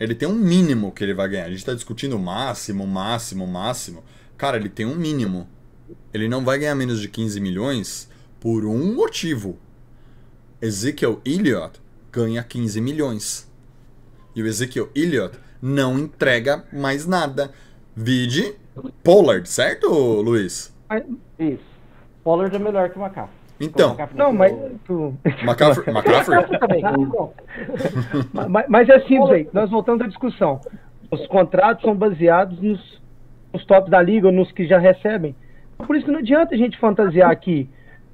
ele tem um mínimo que ele vai ganhar. A gente tá discutindo máximo, máximo, máximo. Cara, ele tem um mínimo. Ele não vai ganhar menos de 15 milhões por um motivo. Ezekiel Elliott ganha 15 milhões. E o Ezekiel Elliott não entrega mais nada. Vide Pollard, certo, Luiz? Isso. Pollard é melhor que o McCaffrey. Então, Não, não mas. tu- McCaffrey, McCaffrey? também. Pronto. mas, mas é simples aí. Nós voltamos à discussão. Os contratos são baseados nos, nos tops da liga, ou nos que já recebem. Por isso que não adianta a gente fantasiar aqui.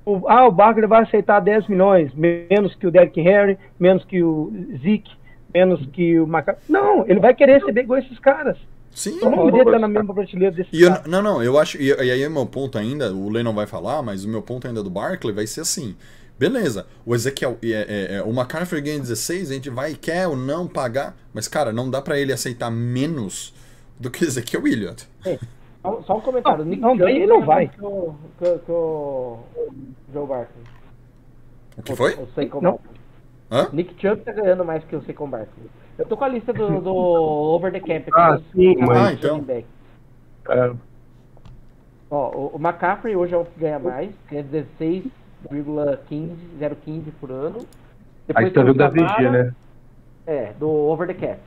O, ah, o Barkley vai aceitar 10 milhões, menos que o Derrick Henry, menos que o Zeke, menos que o McCaffrey. Não, ele vai querer receber igual esses caras. Sim. O nome dele tá na mesma prateleira desses E eu, não, não, eu acho. E, e aí, meu ponto ainda, o Lennon vai falar, mas o meu ponto ainda do Barkley vai ser assim. Beleza, o Ezequiel, é, é, é, o McCaffrey ganha 16, a gente vai quer ou não pagar, mas cara, não dá pra ele aceitar menos do que Ezequiel Elliott. Só, só um comentário. Não, Nick não, ganha não vai. Que o, que, que o Joe Barkley. O que foi? O, o Saquon Não. Hã? Nick Chubb tá ganhando mais que o Saquon Barkley. Eu tô com a lista do, do Over the Cap aqui. Ah, sim, dos mas- Ah, então. É, Ó, o, o McCaffrey hoje é o que ganha mais, ganha 16,15, 0,15 por ano. aí você tá tem o vendo da VG, né? É, do Over the Cap.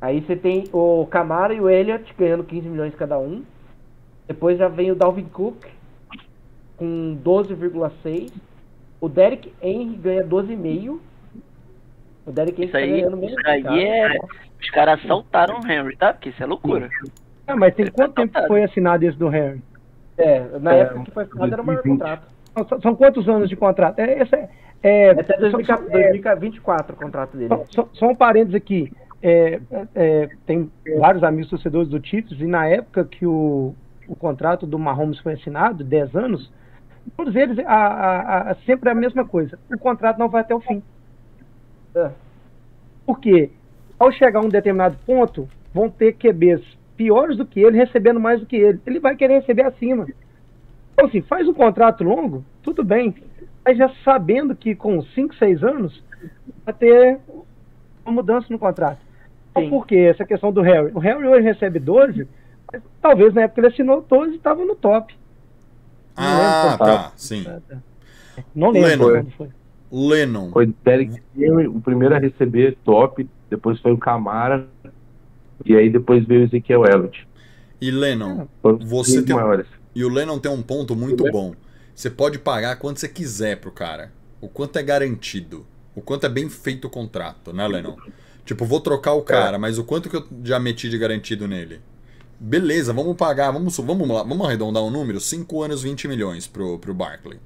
Aí você tem o Camara e o Elliott ganhando 15 milhões cada um. Depois já vem o Dalvin Cook com 12,6. O Derek Henry ganha 12,5. O Derek Henry Isso aí, tá ganhando menos isso aí cara. é. Os caras assaltaram o Henry, tá? Porque isso é loucura. Ah, mas tem Ele tá quanto tempo que foi assinado esse do Harry? É, na É, época que foi assinado era o maior 2020. contrato. São- São, quantos anos de contrato? É, esse é, é, Até só- 2000 só- é, 2024 o contrato dele. Só, só- só um parênteses aqui. É, é, tem vários amigos torcedores do Chiefs e na época que o, o contrato do Mahomes foi assinado, 10 anos, todos eles, a, a- a- sempre é a mesma coisa. O contrato não vai até o fim. É. Porque ao chegar a um determinado ponto, vão ter QBs piores do que ele, recebendo mais do que ele. Ele vai querer receber acima. Então, assim, faz um contrato longo, tudo bem. Mas já sabendo que com 5, 6 anos, vai ter uma mudança no contrato. Então, por quê? Essa questão do Harry. O Harry hoje recebe 12, mas talvez na época ele assinou 12 e estava no top. Ah, lembro quanto tá, sim. Não lembro Lennon. quando foi. Lennon. Foi Derek Henry, o primeiro a receber top, depois foi o Camara, e aí depois veio o Ezequiel Elliott. E Lennon. Os Você tem- maiores. E o Lennon tem um ponto muito bom. Você pode pagar quanto você quiser pro cara. O quanto é garantido. O quanto é bem feito o contrato, né, Lennon? Tipo, vou trocar o cara, mas o quanto que eu já meti de garantido nele? Beleza, vamos pagar, vamos, vamos lá, vamos arredondar um número, 5 anos, 20 milhões pro, pro Barkley.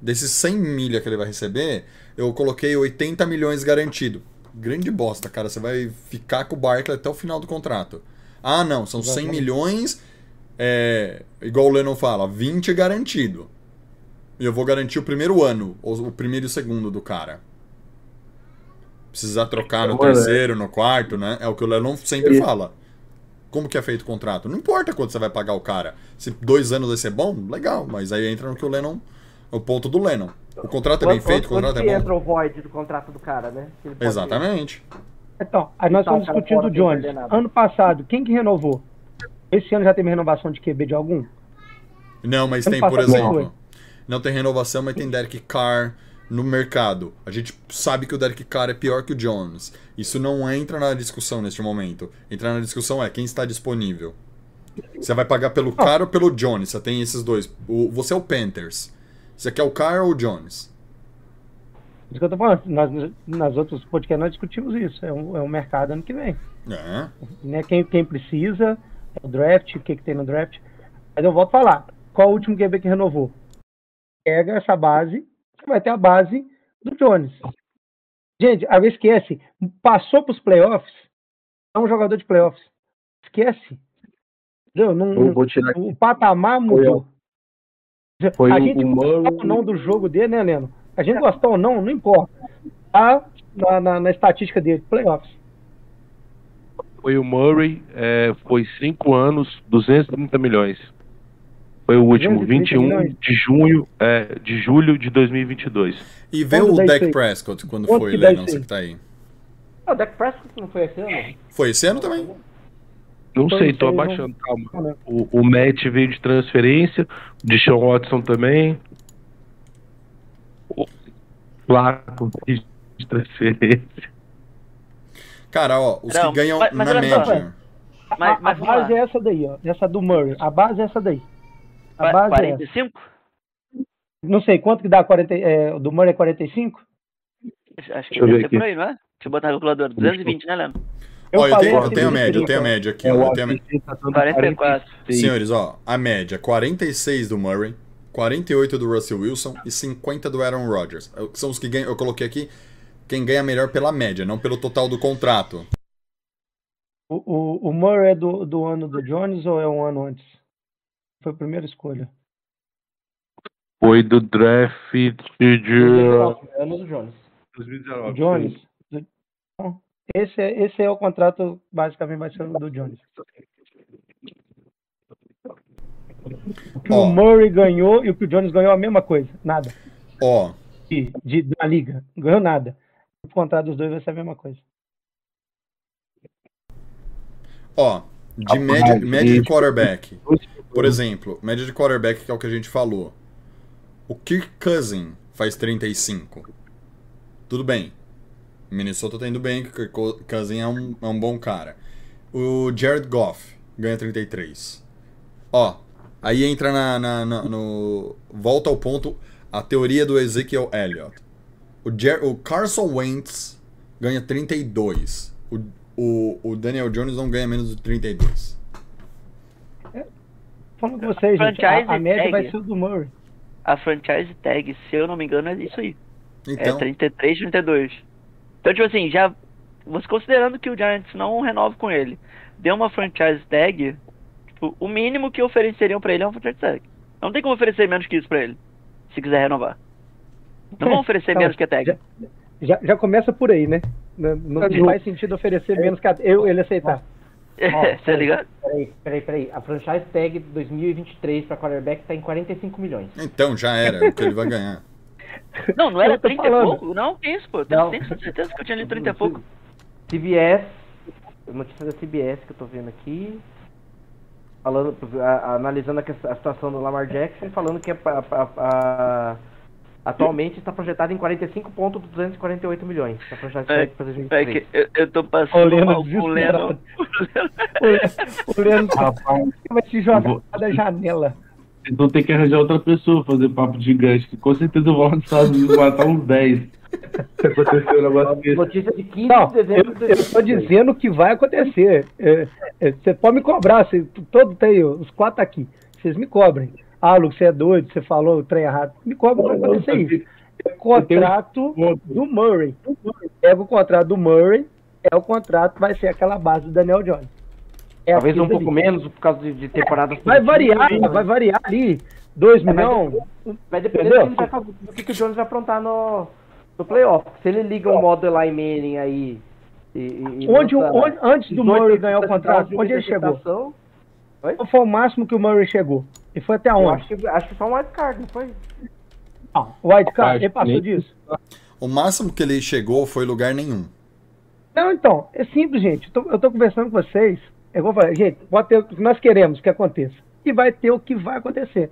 Desses 100 milha que ele vai receber, eu coloquei 80 milhões garantido. Grande bosta, cara, você vai ficar com o Barkley até o final do contrato. Ah, não, são 100 Exatamente. milhões, é, igual o Lennon fala, 20 é garantido. E eu vou garantir o primeiro ano, ou o primeiro e o segundo do cara. Precisar trocar no é- terceiro, no quarto, né? É o que o Lennon sempre fala. Como que é feito o contrato? Não importa quanto você vai pagar o cara. Se dois anos vai ser bom, legal. Mas aí entra no que o Lennon. O ponto do Lennon. O contrato é bem feito, o contrato é bom. entra o void do contrato do cara, né? Exatamente. Então, aí nós Tá, estamos discutindo o Jones. Ano passado, quem que renovou? Esse ano já teve renovação de QB de algum? Não, mas Ano tem, por exemplo. Não tem renovação, mas tem Derek Carr no mercado. A gente sabe que o Derek Carr é pior que o Jones. Isso não entra na discussão neste momento. Entrar na discussão é quem está disponível. Você vai pagar pelo Carr ou pelo Jones? Você tem esses dois. O- você é o Panthers. Você quer o Carr ou o Jones? Isso que eu tô falando. Nós, nas outros podcasts nós discutimos isso. É um, é um mercado ano que vem. É. Né? Quem, quem precisa, é o draft, o que, que tem no draft. Mas eu volto a falar. Qual o último QB que renovou? Pega essa base, você vai ter a base do Jones. Gente, a vez esquece. Passou para os playoffs, é um jogador de playoffs. Esquece. Não, Vou, vou tirar aqui. o patamar mudou. Foi a gente gostar Murray- ou não do jogo dele, né, Leno? A gente gostar ou não, não importa. Tá na, na, na estatística dele, playoffs. Foi o Murray, é, foi 5 anos, 230 milhões. Foi o último, 230 21 milhões. de junho, é, de julho de 2022. E vê Quando o Dak? Prescott quando Quanto foi, que dá Lennon, que tá aí. Ah, o Dak Prescott não foi esse ano? Foi esse ano também. Não Foi, sei, tô não- abaixando, calma. não lembro. O, o Matt veio de transferência, o Deshaun Watson também. O Flaco veio de transferência. Cara, ó, os Não, que ganham mas- mas na só, média. Mas, a, mas a vamos base lá. é essa daí, ó. Essa do Murray. A base é essa daí. A base é essa. 45? Não sei quanto que dá 40, é, o do Murray é 45? Acho Deixa que eu deve ser aqui. por aí, não é? Deixa eu botar na calculadora. 220, né, Leandro? Ó, eu tenho, eu tenho a média, eu tenho a média aqui, É, ó. eu tenho a tá dando 44. 46. Senhores, ó, a média 46 do Murray, 48 do Russell Wilson e 50 do Aaron Rodgers. Eu- São os que ganham, eu coloquei aqui quem ganha melhor pela média, não pelo total do contrato. O, o, o Murray é do, do ano do Jones ou é um ano antes? Foi a primeira escolha. Foi do draft de É ano do Jones. O 2019. Jones. do- Então, esse, é, esse é o contrato, basicamente vai ser o do Jones. O que Ó. o Murray ganhou e o que o Jones ganhou a mesma coisa. Nada. Ó, De, de, da liga. Não ganhou nada. O contrato dos dois vai ser a mesma coisa. ó, de Ah, média, mas, média de quarterback. Por exemplo, média de quarterback que é o que a gente falou. O Kirk Cousin faz 35. Tudo bem. Minnesota tá indo bem, que Kirk Cousin é um, é um bom cara. O Jared Goff ganha 33. Ó, aí entra na, na- na- no. Volta ao ponto a teoria do Ezekiel Elliott. O, Jer, o Carson Wentz ganha 32. O, o, o Daniel Jones não ganha menos de 32. Falando com vocês, gente, a, Franchise a média tag. vai ser o do Murray. A franchise tag, se eu não me engano, é isso aí. Então, É 33, 32. Então, tipo assim, já. Você considerando que o Giants não renova com ele, deu uma franchise tag, tipo, o mínimo que ofereceriam pra ele é uma franchise tag. Não tem como oferecer menos que isso pra ele, se quiser renovar. Não vão oferecer Então, menos que a tag. Já, já, já começa por aí, né? Não, não Tá faz sentido oferecer menos que a, eu, ele aceitar. tá ligado? Peraí, peraí, peraí. A franchise tag 2023 pra quarterback tá em 45 milhões. então já era, é o que ele vai ganhar. Não, não era Eu tô 30 e pouco? Não, que isso, pô. Eu tenho Não. 100% certeza que eu tinha lido 30 e pouco. CBS, notícia da CBS que eu tô vendo aqui, falando, a- analisando a, a situação do Lamar Jackson, falando que a- a- atualmente está projetado em 45,248 milhões. Está projetado É, para É 2023. que eu, eu tô O passando Leno mal com o Leno. O Rapaz, vai se jogar vou- da janela. então tem que arranjar outra pessoa pra fazer papo gigante, que com certeza eu vou lá nos Estados Unidos matar uns 10. Se acontecer um negócio desse. Notícia de 15 Não, de eu, dezembro de eu tô 2023. dizendo que vai acontecer. É, é, Você pode me cobrar, você, todo tem, os quatro aqui. Vocês me cobrem. Ah, Lu, você é doido, você falou o trem errado. Me cobra, vai acontecer isso. É o contrato do Murray. Pega o contrato do Murray, é o contrato, vai ser aquela base do Daniel Jones. É Talvez um pouco ali. menos por causa de, de temporadas. Vai variar, positivas. vai variar ali. 2 É, milhões. Vai depender do que, fazer, do que, o Jones vai aprontar no, no playoff. Se ele liga um modo Eli Manning aí. E, e- Onde, o- bota onde- antes do 18 Murray ganhar o contrato, de onde ele chegou? Qual foi o máximo que o Murray chegou? E foi até Eu onde? acho que, acho que foi um wild card, não foi? Não, o White Card, Rapaz, ele passou nem- disso? O máximo que ele chegou foi lugar nenhum. Não, então, é simples, gente. Eu tô, eu tô conversando com vocês. É igual eu falei, gente, pode ter o que nós queremos que aconteça. E vai ter o que vai acontecer.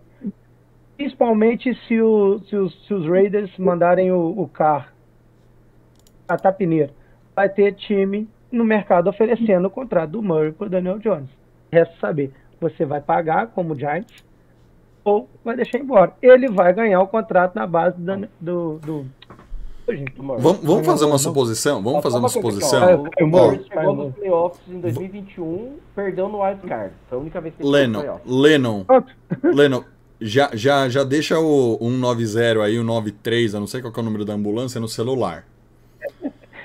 Principalmente se, o- se os, se os Raiders mandarem o, o carro a tapineira. Vai ter time no mercado oferecendo o contrato do Murray pro Daniel Jones. Resta saber, você vai pagar como Giants ou vai deixar embora. Ele vai ganhar o contrato na base do... Do, do... Ô, gente, Vamos, vamos fazer uma suposição? Vamos fazer uma suposição? O Murray, chegou nos playoffs em 2021, perdeu no wild card. Foi a única vez que ele Lennon, Lennon. Lennon, já, já, já deixa o 190 aí, o 93, eu não sei qual que é o número da ambulância, no celular.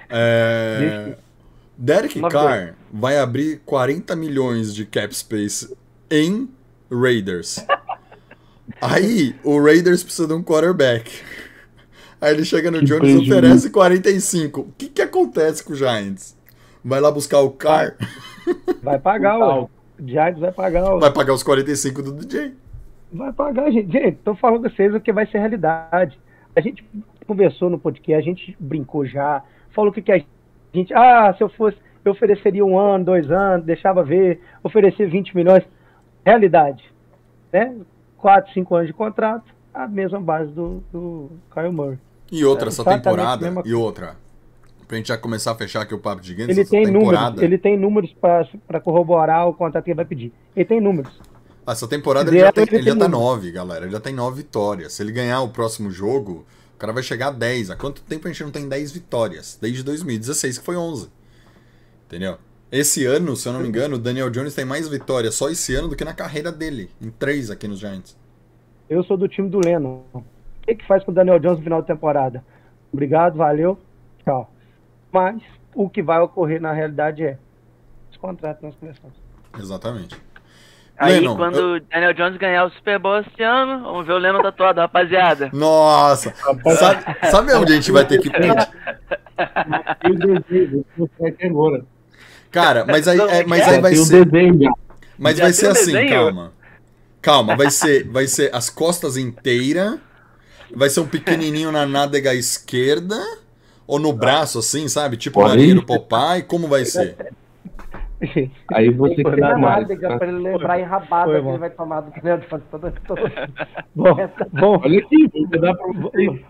É, Derek 92. Carr vai abrir 40 milhões de cap space em Raiders. Aí o Raiders precisa de um quarterback. Aí ele chega no Que Jones e oferece 45. O que, que acontece com o Giants? Vai lá buscar o Carr, Vai pagar, o Giants vai pagar, o vai pagar os 45 do DJ. vai pagar, gente. Gente, tô falando com vocês o que vai ser realidade. A gente conversou no podcast, a gente brincou já, falou o que, que a gente. Ah, se eu fosse, eu ofereceria um ano, dois anos, deixava ver, oferecer 20 milhões. Realidade. Né? Quatro, cinco anos de contrato, a mesma base do, do Kyle Murray. E outra, É, essa temporada, e outra. Pra gente já começar a fechar aqui o papo de Giants, Ele tem temporada. números, ele tem números para corroborar o contrato que ele vai pedir. Ele tem números. Essa temporada ele já, tem, ele ele já tá número. 9, galera. Ele já tem 9 vitórias. Se ele ganhar o próximo jogo, o cara vai chegar a 10. Há quanto tempo a gente não tem 10 vitórias? Desde 2016, que foi 11. Entendeu? Esse ano, se eu não me engano, o Daniel Jones tem mais vitórias só esse ano do que na carreira dele. Em 3 aqui nos Giants. Eu sou do time do Lennon. O que, que faz com o Daniel Jones no final de temporada? Obrigado, valeu, tchau. Mas o que vai ocorrer na realidade é esse contrato que nós começamos. Exatamente. Aí Lennon, quando eu- o Daniel Jones ganhar o Super Bowl esse ano, vamos ver o Lennon tatuado, rapaziada. Nossa! sabe, sabe onde a gente vai ter que. Agora. Cara, mas aí, é, mas aí vai o ser. Mas vai ser o assim, calma. Calma, vai ser, vai ser as costas inteira, vai ser um pequenininho na nádega esquerda, ou no braço, assim, sabe? Tipo marinheiro ir. Popeye, como vai ser? Aí você quer nada, mais. Pra ele lembrar enrabada que ele vai tomar do Daniel Jones todo, todo... Bom, bom Olha aqui, vou mandar pra vocês.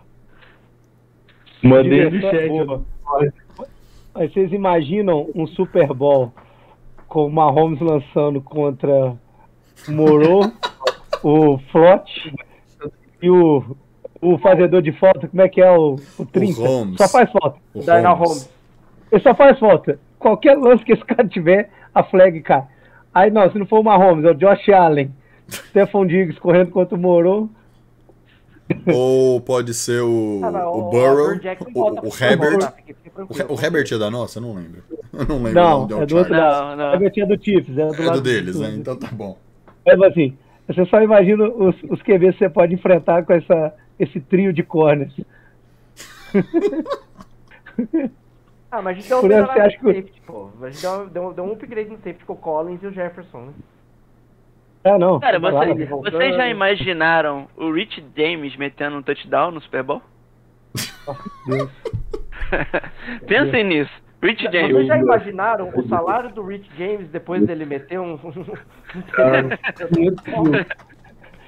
Mandei no Direção Aí vocês imaginam um Super Bowl com o Mahomes lançando contra o Moro, o Flot e o, o fazedor de falta, como é que é o, o 30? Holmes. Só faz falta. O Darnell Holmes. Holmes. Ele só faz falta. Qualquer lance que esse cara tiver, a flag cai. Aí não, se não for o Mahomes, é o Josh Allen. Stephon Diggs correndo contra o Moro. Ou pode ser o, Ah, não, o Burrow, o, Herbert. fique O, Herbert é da nossa? Eu não lembro. Eu não lembro Não, o nome é do outro. Não, não. É do do Chiefs. É do, É lado do deles, do- né? Então tá bom. É assim, você só imagina os, os QBs que você pode enfrentar com essa, esse trio de corners. Ah, mas a gente deu um acha no que- safety, pô. A gente deu, deu, deu um upgrade no safety com o Collins e o Jefferson, né? Ah, não. Cara, Vai vocês, lá. voltando. vocês já imaginaram o Rich James metendo um touchdown no Super Bowl? Pensem nisso. Rich Vocês James. já imaginaram o salário do Rich James depois dele meter um. 500 mil.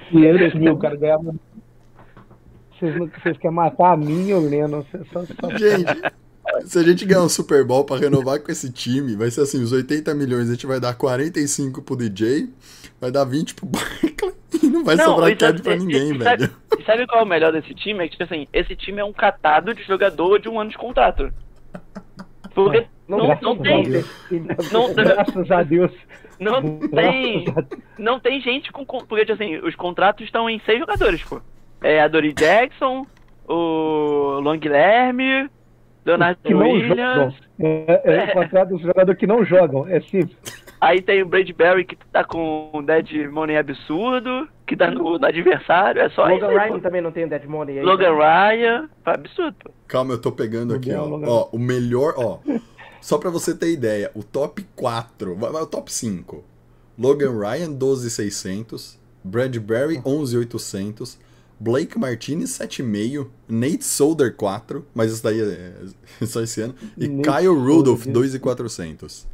500 mil, o cara ganhava. Vocês, vocês querem matar a mim e o Lennon? Vocês Só, só... Gente, se a gente ganhar um Super Bowl pra renovar com esse time, vai ser assim, os 80 milhões, a gente vai dar 45 pro DJ, vai dar 20 pro Barkley e não vai sobrar e cap sabe- pra e- ninguém, e sabe- velho. E sabe qual é o melhor desse time? É que, tipo assim, esse time é um catado de jogador de um ano de contrato. Porque não, não a tem. Não- Graças a Deus. Não tem. Não tem gente com. Porque, tipo assim, os contratos estão em seis jogadores, pô. É a Dory Jackson, o Long Guilherme, Leonardo Que não jogam. Williams. É, é o contrato dos jogadores que não jogam. É simples. Aí tem o Brady Berry que tá com um dead money absurdo, que tá no, no adversário. É só isso. Logan Ryan pô. também não tem Dead Money aí. Logan Ryan. Absurdo, pô. Calma, eu tô pegando aqui, ó. Logan. Ó, o melhor, ó. Só pra você ter ideia, o top 4, vai, vai o top 5. Logan Ryan, 12,600. Bradbury, 11,800. Blake Martinez, 7,5. Nate Solder, 4. Mas isso daí é, é só esse ano. E Nate Kyle Rudolph, Solder. 2,400.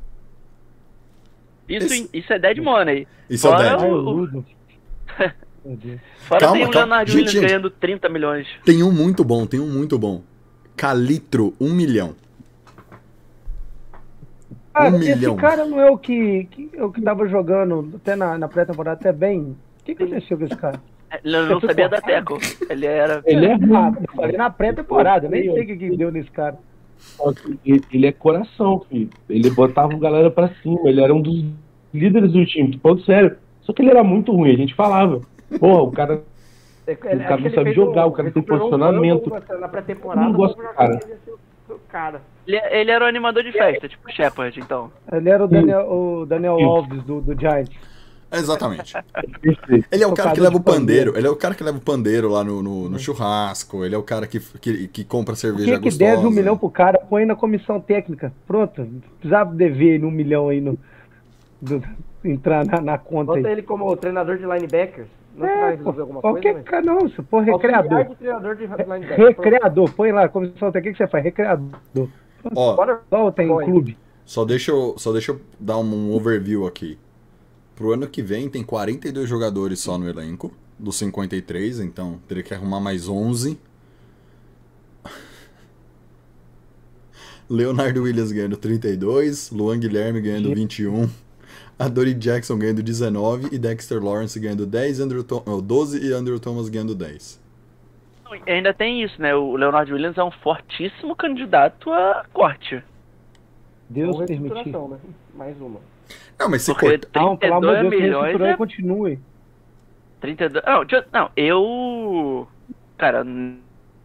Isso, Esse- isso é dead money. Isso é Fora dead. Ai, o-. Fora Calma, tem o calma. Leonardo Gente, Williams gente. ganhando 30 milhões. Tem um muito bom, tem um muito bom. Calitro, 1 milhão. Cara, Um esse milhão. cara não é o que, que, é o que tava jogando até na, na pré-temporada até bem. O que aconteceu com esse cara? Ele não sabia da tackle. Ele era. Ele é ruim. eu falei na pré-temporada, eu nem sei o que, que deu nesse cara. Ele é coração, filho. Ele botava a galera pra cima. Ele era um dos líderes do time. Tô falando sério. Só que ele era muito ruim. A gente falava. Porra, o cara. Ele- cara acho não que ele sabe jogar, o cara tem um posicionamento. Na pré-temporada, Eu não gosto o do cara. já queria ser o- o cara. Ele, ele era o animador de festa, tipo Shepard, então. Ele era o Daniel, o Daniel. Alves do, do Giants. Exatamente. Ele é o cara que leva o de pandeiro. Ele é o cara que leva o pandeiro lá no, no, no churrasco. Ele é o cara que, que, que compra Por cerveja que, que gostosa. deve um milhão pro cara? Põe na comissão técnica. Pronto. Não precisava dever ele um milhão aí no. do- entrar na, na conta Bota aí. ele como treinador de linebackers. Não É, vai pô, resolver alguma qualquer coisa, cara, não, você põe recreador. de treinador de linebackers. Recreador, põe lá, comissão técnica, o que você faz? Recreador. Ó, tem Põe. clube. só deixa, eu, só deixa eu dar um overview aqui. Pro ano que vem tem 42 jogadores só no elenco, dos 53, então teria que arrumar mais 11. Leonardo Williams ganhando 32, Luan Guilherme ganhando 21, a Dory Jackson ganhando 19 e Dexter Lawrence ganhando 10, Andrew oh, 12 e Andrew Thomas ganhando 10. E ainda tem isso, né? O Leonardo Williams é um fortíssimo candidato a corte. Deus permitir. né? Mais uma. Não, mas se Porque corta... Não, pelo amor de 32 Deus, milhões e é continue. 32. Não, não, eu. Cara,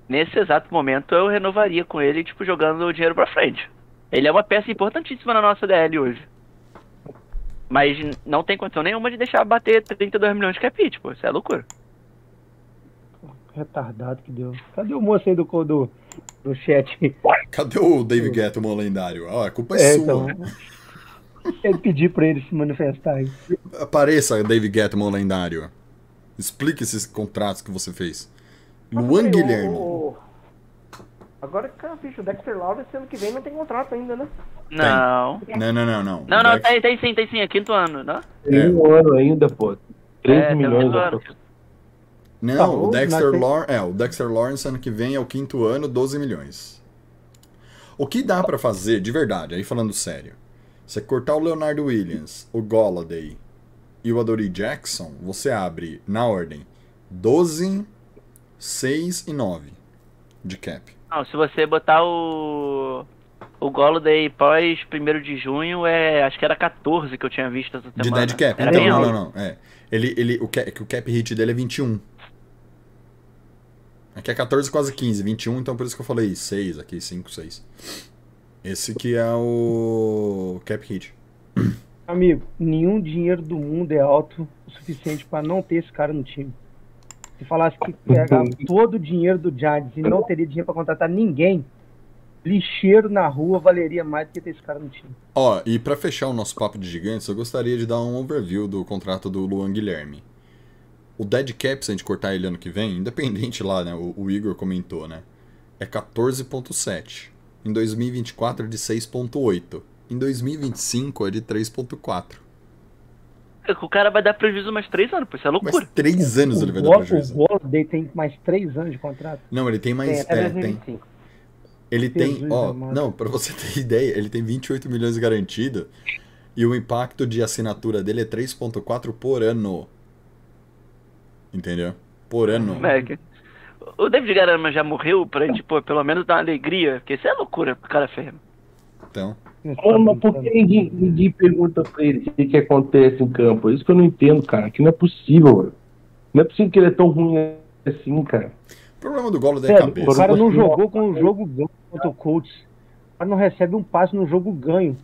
nesse exato momento eu renovaria com ele, tipo, jogando o dinheiro pra frente. Ele é uma peça importantíssima na nossa DL hoje. Mas não tem condição nenhuma de deixar bater 32 milhões de cap hit, pô. Isso é loucura. Retardado que deu. Cadê o moço aí do, do, do chat? Cadê o Dave Gettman lendário? Ó, a culpa é, É, sua. então. Ele pedir pra ele se manifestar aí. Apareça, Dave Gettman lendário. Explique esses contratos que você fez. Luan Guilherme. o- Agora, cara, bicho, o Dexter Lawrence ano que vem não tem contrato ainda, né? Não. Não, não, não, não. Não, não, Dex- tem, tem sim, tem sim, é quinto ano, não? Tem um ano ainda, pô. 13 É, tem milhões. né. Não, Tá, o o- Dexter tem- Lawrence, é, o Dexter Lawrence ano que vem é o quinto ano, 12 milhões. O que dá pra fazer, de verdade, aí falando sério, você cortar o Leonardo Williams, o Golladay e o Adoree Jackson, você abre, na ordem, 12, 6 e 9 de cap. Não, se você botar o. O Goloday pós 1 de junho, é. Acho que era 14 que eu tinha visto essa De semana. dead cap. Era Então, não, alto. não, não. É. Ele, ele, o, cap, que o cap hit dele é 21. Aqui é 14, quase 15. 21, então por isso que eu falei 6 aqui, 5, 6. Esse que é o cap hit. Amigo, nenhum dinheiro do mundo é alto o suficiente pra não ter esse cara no time. Se falasse que pegava todo o dinheiro do Giants e não teria dinheiro pra contratar ninguém, lixeiro na rua valeria mais do que ter esse cara no time. Ó, e pra fechar o nosso papo de gigantes, eu gostaria de dar um overview do contrato do Luan Guilherme. O dead cap, se a gente cortar ele ano que vem, independente lá, né? O, o Igor comentou, né? É 14.7. Em 2024 é de 6,8. Em 2025 é de 3,4. O cara vai dar prejuízo mais três anos, pô, isso é Mas loucura. três anos o ele vai dar Gol- prejuízo. O Golladay tem mais três anos de contrato. Não, ele tem mais. Tem é, tem. 2025. Ele tem, Jesus ó, amado. não, pra você ter ideia, ele tem 28 milhões garantido e o impacto de assinatura dele é 3.4 por ano. Entendeu? Por ano. Mac. O David Garama já morreu pra gente, pô, pelo menos dar uma alegria, porque isso é loucura pro cara ferro. Então, Pô, mas por que ninguém, ninguém pergunta pra ele o que, que acontece em campo? É isso que eu não entendo, cara. Que não é possível, mano. Não é possível que ele é tão ruim assim, cara. o problema do Golo é a cabeça. o cara não jogou com o jogo ganho contra o Colts. O cara não recebe um passe no jogo ganho.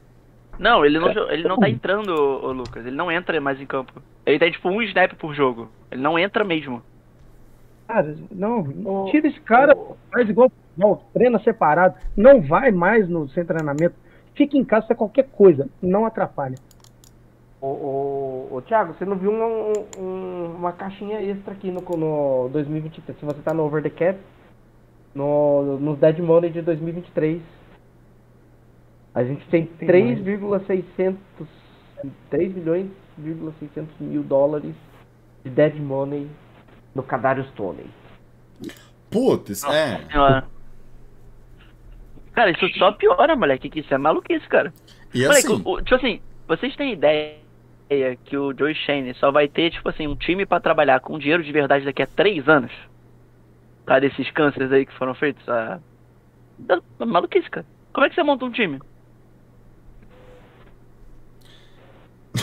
Não, ele não, ele não tá entrando, ô, ô, Lucas. Ele não entra mais em campo. Ele tem tipo um snap por jogo. Ele não entra mesmo. Cara, não, tira esse cara, faz igual não, treina separado, não vai mais no seu treinamento, fica em casa, faz qualquer coisa, não atrapalha. Ô, ô, ô, Thiago, você não viu um- um- uma caixinha extra aqui no, no 2023? Se você tá no Over the Cap, no, nos Dead Money de 2023, a gente tem Tem 3,600 3 milhões, 600 mil dólares de Dead Money no Kadarius Tony. Putz, é. Senhora. Cara, isso só piora, moleque. Que isso é maluquice, cara. E Moleque, assim, o- o- tipo assim, vocês têm ideia que o Joe Shane só vai ter, tipo assim, um time pra trabalhar com dinheiro de verdade daqui a três anos? Por causa desses cânceres aí que foram feitos? Ah, é maluquice, cara. Como é que você monta um time?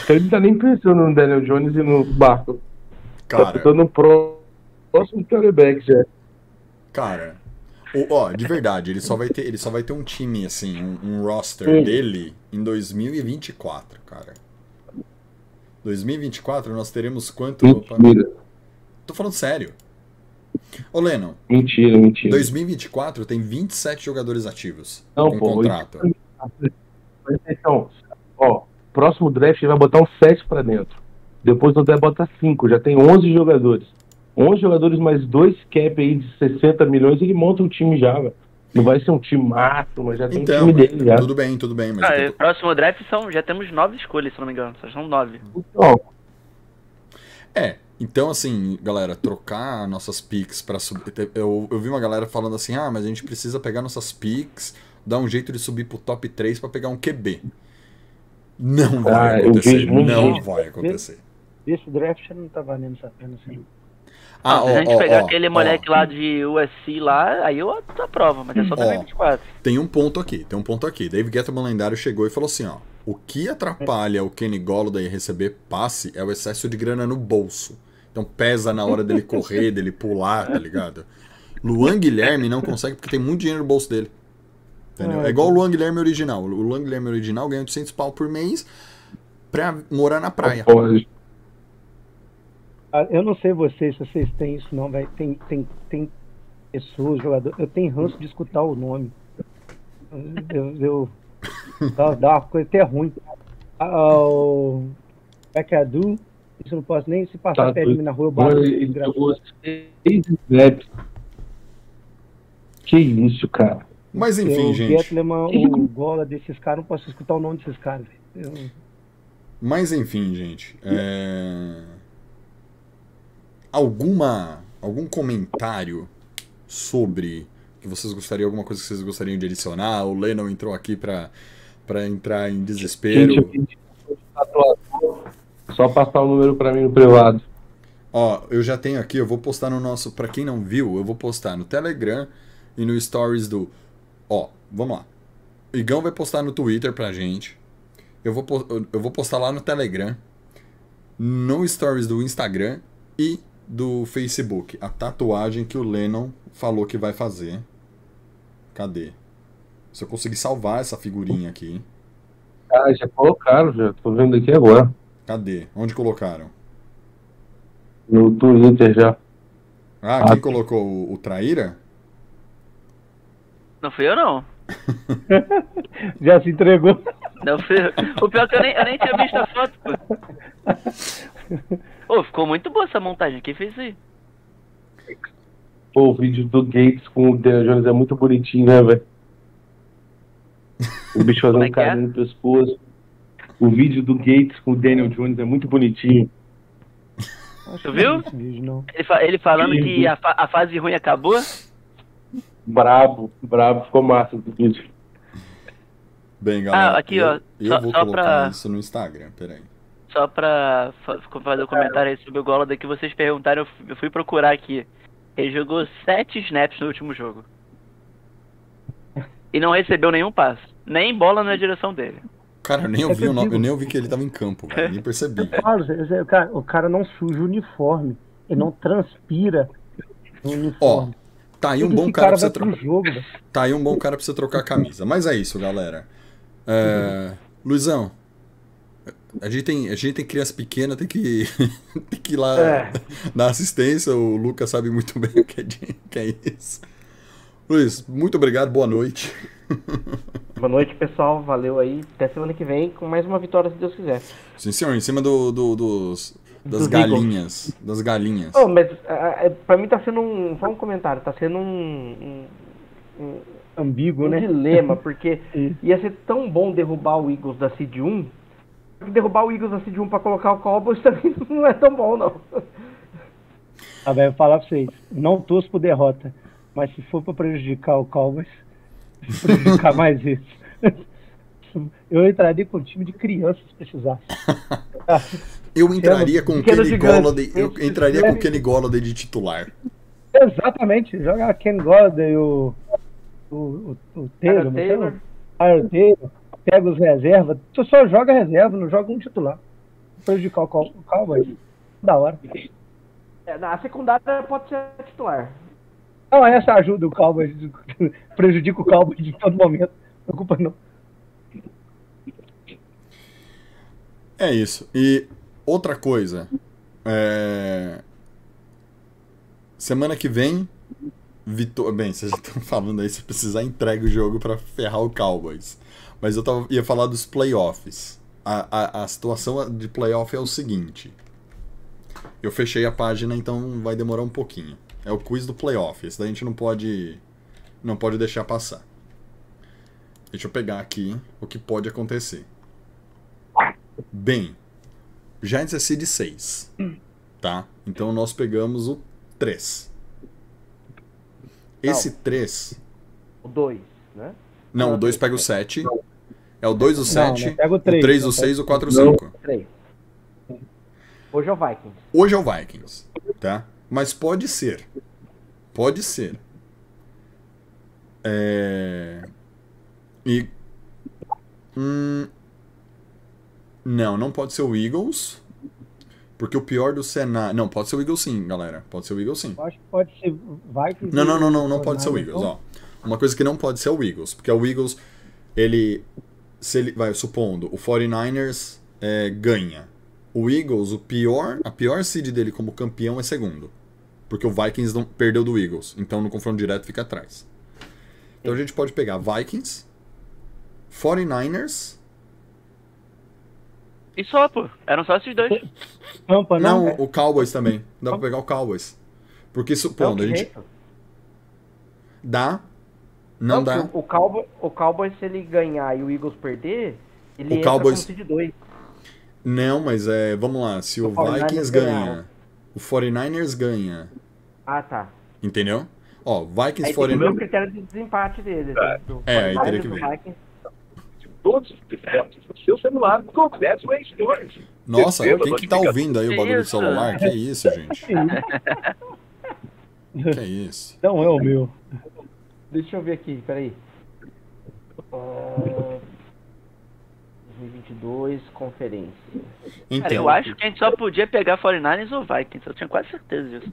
Ele não tá nem pensando no Daniel Jones e no Barco. Tá cara, pensando no pró- próximo quarterback já. cara. o- ó, de verdade, ele só vai ter, ele só vai ter um time assim, um, um roster Sim. dele em 2024, cara. 2024 nós teremos quanto? Mentira, Tô falando sério. Ô, Lennon, mentira, mentira. 2024 tem 27 jogadores ativos Não, com pô, contrato. Então, ó, próximo draft ele vai botar um 7 pra dentro. Depois do draft bota 5, já tem 11 jogadores. 11 jogadores mais dois cap aí de 60 milhões, ele monta um time já, velho. Não vai ser um time máximo, mas já tem Então, um time dele já. tudo bem, tudo bem, mas Ah, eu é, tô- próximo draft são, já temos nove escolhas, se não me engano. Só são nove. Então, É, então assim, galera, trocar nossas picks pra subir. Eu, eu vi uma galera falando assim: ah, mas a gente precisa pegar nossas picks, dar um jeito de subir pro top 3 pra pegar um QB. Não vai Ah, eu acontecer, não vai acontecer. Esse draft não tá valendo essa pena assim. Ah, se ó, a gente ó, pegar ó, aquele ó, moleque lá de USC lá, aí eu aprovo, mas é só Ó. 2024. Tem um ponto aqui, tem um ponto aqui. Dave Gettleman lendário chegou e falou assim, ó. O que atrapalha o Kenny Golladay receber passe é o excesso de grana no bolso. Então pesa na hora dele correr, dele pular, tá ligado? Luan Guilherme não consegue porque tem muito dinheiro no bolso dele. Entendeu? É igual o Luan Guilherme original. O Luan Guilherme original ganha 800 pau por mês pra morar na praia. pode. Ah, Eu não sei vocês, se vocês têm isso não, velho. Tem, tem, tem pessoas, jogadores. Eu tenho ranço de escutar o nome. Eu, eu- dá, dá uma coisa até ruim. Ah, o Becadu, isso eu não posso nem se passar Tá perto de mim doido. na rua, eu bato. Snaps. Que isso, cara. Mas enfim, o gente. Gettleman, o Gola desses caras, não posso escutar o nome desses caras. velho. Eu- Mas enfim, gente. é, Alguma. Algum comentário sobre que vocês gostariam, alguma coisa que vocês gostariam de adicionar? O Lennon entrou aqui pra, pra entrar em desespero. Só passar o número pra mim no privado. Ó, eu já tenho aqui, eu vou postar no nosso. Pra quem não viu, eu vou postar no Telegram e no Stories do. Ó, vamos lá. O Igão vai postar no Twitter pra gente. Eu vou, eu vou postar lá no Telegram, no Stories do Instagram e do Facebook. A tatuagem que o Lennon falou que vai fazer. Cadê? Se eu conseguir salvar essa figurinha aqui. Ah, já colocaram, já. Tô vendo aqui agora. Cadê? Onde colocaram? No Twitter já. Ah, Ah, quem tá. colocou o, o Traíra? Não fui eu, não. Já se entregou. Não fui eu. O pior é que eu nem, eu nem tinha visto a foto, pô. Ô, ficou muito boa essa montagem. Quem fez isso aí? Pô, o vídeo do Gates com o Daniel Jones é muito bonitinho, né, velho? O bicho fazendo é um é? carinho no pescoço. O vídeo do Gates com o Daniel Jones é muito bonitinho. Acho Tu viu? vídeo. Ele, fa- ele falando que a, fa- a fase ruim acabou. Brabo, brabo, ficou massa esse vídeo. Bem, galera. Ah, aqui, eu, ó, Eu só- vou só colocar pra- isso no Instagram, peraí. Só pra fa- fazer um comentário aí sobre o Golada que vocês perguntaram, eu fui- eu procurar aqui. Ele jogou 7 snaps no último jogo. E não recebeu nenhum passe. Nem bola na direção dele. Cara, eu nem É ouvi que eu o nome, digo- eu nem ouvi que ele tava em campo, velho. Nem percebi. Claro, Zé, Zé, o cara, o cara não suja o uniforme. Ele não transpira no Ó, uniforme. tá aí um bom que cara pra você trocar. jogo. Tá aí um bom cara pra você trocar a camisa. Mas é isso, galera. É... Luizão, a gente, tem, a gente tem criança pequena, tem que, tem que ir lá É. dar assistência. O Lucas sabe muito bem o que é, que é isso. Luiz, muito obrigado, boa noite. Boa noite, pessoal. Valeu aí. Até semana que vem com mais uma vitória, se Deus quiser. Sim, senhor, em cima do, do- dos, das Dos galinhas. Das galinhas. Oh, mas ah, ah, pra mim tá sendo um. Só um comentário, tá sendo um. um, um- Ambíguo, um né? dilema, porque ia ser tão bom derrubar o Eagles da Seed 1. Derrubar o Eagles da Seed 1 pra colocar o Cowboys também não é tão bom, não. Ah, velho, vou falar pra vocês. Não torço por derrota. Mas se for pra prejudicar o Cowboys, prejudicar mais isso. Eu entraria com um time de crianças se precisasse. Eu entraria com o Kenny. Golladay. Eu entraria com o Kenny Golladay de titular. Exatamente. Joga Ken Golladay, o. O, o, o Taylor? Taylor. Taylor, pega os reservas. Tu só joga reserva, não joga um titular. Prejudicar o Cow- o Cowboys. Da hora. É, na secundária pode ser titular. Não, essa ajuda o Cowboys. Prejudica o Cowboys de todo momento. Não preocupa não. É isso. E outra coisa. é, Semana que vem. Vitor... Bem, vocês já estão falando aí, se precisar, entrega o jogo pra ferrar o Cowboys. Mas eu tava... ia falar dos playoffs. A, a, a situação de playoff é o seguinte. Eu fechei a página, então vai demorar um pouquinho. É o quiz do playoff. Esse daí a gente não pode. Não pode deixar passar. Deixa eu pegar aqui o que pode acontecer. Bem, Giants é seed 6, tá? Então nós pegamos o 3. Esse 3... O 2, né? Não, o 2 pega o 7. É o 2, o 7, não, pega o o três, 3, não, o 6, o 4, o Não. 5. 3. Hoje é o Vikings. Hoje é o Vikings, tá? Mas pode ser. Pode ser. É... E... Hum... Não, não pode ser o Eagles. Porque o pior do cenário... Não, pode ser o Eagles sim, galera. Pode ser o Eagles sim. Acho que pode ser Vikings. Não, não, não, não, não pode ser o. Eagles, ó. Uma coisa que não pode ser o Eagles, porque o Eagles, ele, se ele, vai, supondo, o 49ers é, ganha. O Eagles, o pior, a pior seed dele como campeão é segundo. Porque o Vikings não perdeu do Eagles, então no confronto direto fica atrás. Então a gente pode pegar Vikings, 49ers, E só, pô. Eram só esses dois. Tampa, não. não, o Cowboys também. Dá pra pegar o Cowboys. Porque supondo, Não, a gente jeito. dá, não dá. porque O, Cowboy, o Cowboys, se ele ganhar e o Eagles perder, ele O entra Cowboys- como seed 2. Não, mas é, vamos lá, se o O 49ers Vikings ganhar. ganha, o 49ers ganha, Ah, tá. entendeu? Ó, Vikings Aí tem que ver o 49ers. critério de desempate dele. do É, aí teria 49ers, que ver. Vikings. todos os seu celular converse com Stores. Nossa, Receba quem que tá ouvindo aí o bagulho do celular? Que isso, gente? Que isso? Não é o meu. Deixa eu ver aqui, peraí. Ah, 2022, conferência. Cara, Então, eu acho que a gente só podia pegar 49ers ou Vikings. Eu tinha quase certeza disso.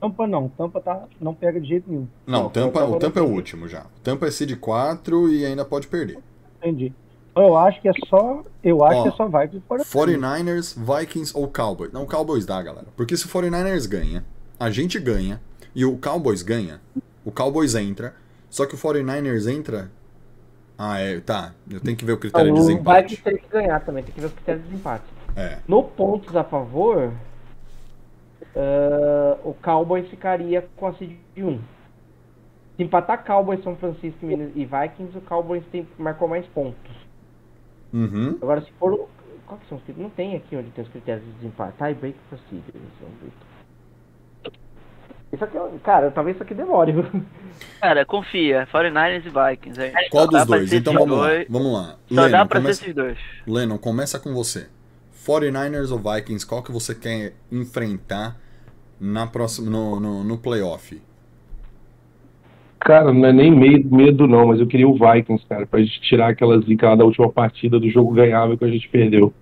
Tampa não. Tampa tá, não pega de jeito nenhum. não, Não, Tampa, Tampa o Tampa é o último já. O Tampa é seed 4 e ainda pode perder. Entendi. Então, Eu acho que é só. Eu acho Ó, que é só Vikings fora. 49ers, Vikings ou Cowboys? Não, Cowboys dá, galera. Porque se o 49ers ganha, a gente ganha e o Cowboys ganha, o Cowboys entra, só que o 49ers entra. Ah, é, tá. Eu tenho que ver o critério Não, de o desempate. Vikings teria que ganhar também, tem que ver o critério de desempate. É. No pontos a favor, ah, o Cowboys ficaria com a seed 1. Se empatar Cowboys, São Francisco e Minas- e Vikings, o Cowboys tem, marcou mais pontos. Uhum. Agora, se for. Qual que são os critérios? Não tem aqui onde tem os critérios de desempate. Tie break procedures. Vamos ver. Isso aqui, é- cara, talvez isso aqui demore? Cara, confia. 49ers e Vikings. Aí. Qual Só dos dá dois? Então vamos lá. Vamos lá. Só dá Lennon, pra começa... ser esses dois. Lennon, começa com você. 49ers ou Vikings, qual que você quer enfrentar na próxima, no, no, no playoff? Cara, não é nem medo, medo não, mas eu queria o Vikings, cara, pra gente tirar aquela zica lá da última partida do jogo ganhável que a gente perdeu.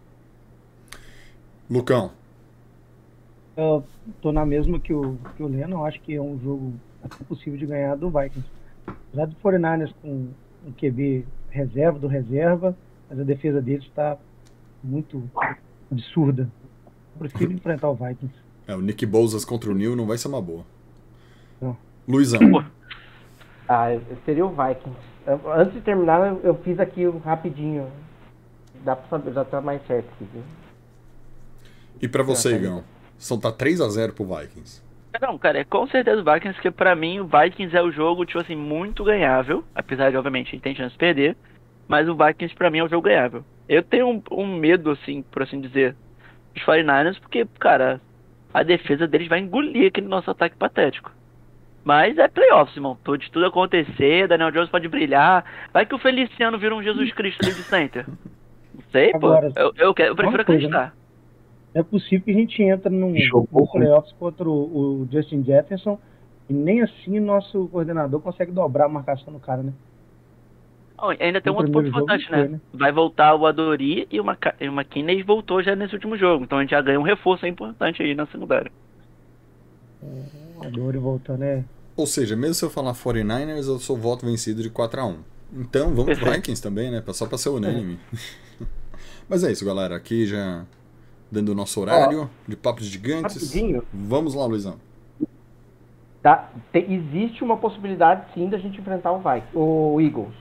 Lucão, Eu tô na mesma que o, que o Leno, eu acho que é um jogo possível de ganhar do Vikings. Apesar do 49ers com um QB reserva do reserva, mas a defesa deles está muito absurda. Eu prefiro enfrentar o Vikings. é, o Nick Bouzas contra o Neil não vai ser uma boa. Não. Luizão, Ah, seria o Vikings. Antes de terminar, eu, fiz aqui um rapidinho. Dá pra saber, já tá mais certo aqui, viu? e pra você, Igão? São tá 3x0 pro Vikings. Não, cara, é com certeza o Vikings, porque pra mim o Vikings é o jogo, tipo assim, muito ganhável. Apesar de, obviamente, a gente tem chance de perder. Mas o Vikings pra mim é o jogo ganhável. Eu tenho um, um medo, assim, por assim dizer, dos 49ers, porque, cara, a defesa deles vai engolir aquele nosso ataque patético. Mas é playoffs, irmão. Pode tudo acontecer, Daniel Jones pode brilhar. Vai que o Feliciano vira um Jesus Cristo ali de center. Não sei, pô. Agora, Eu, eu, quero- eu prefiro coisa, acreditar. Não é possível que a gente entre num, num ruim. playoffs contra o, o Justin Jefferson e nem assim nosso coordenador consegue dobrar a marcação do cara, né? Ó, ainda tem um No outro ponto jogo importante, foi, né? né? Vai voltar o Adori e o Maca- e o McKinney voltou já nesse último jogo. Então a gente já ganha um reforço importante aí na secundária. A Dori voltando é. Ou seja, mesmo se eu falar 49ers, eu sou voto vencido de 4x1. Então vamos pro. Vikings também, né? Só pra ser unânime. Mas é isso, galera. Aqui já dando o nosso horário de papos gigantes. Rapidinho. Vamos lá, Luizão. Dá- te- existe uma possibilidade sim da gente enfrentar o Vikings, o Eagles.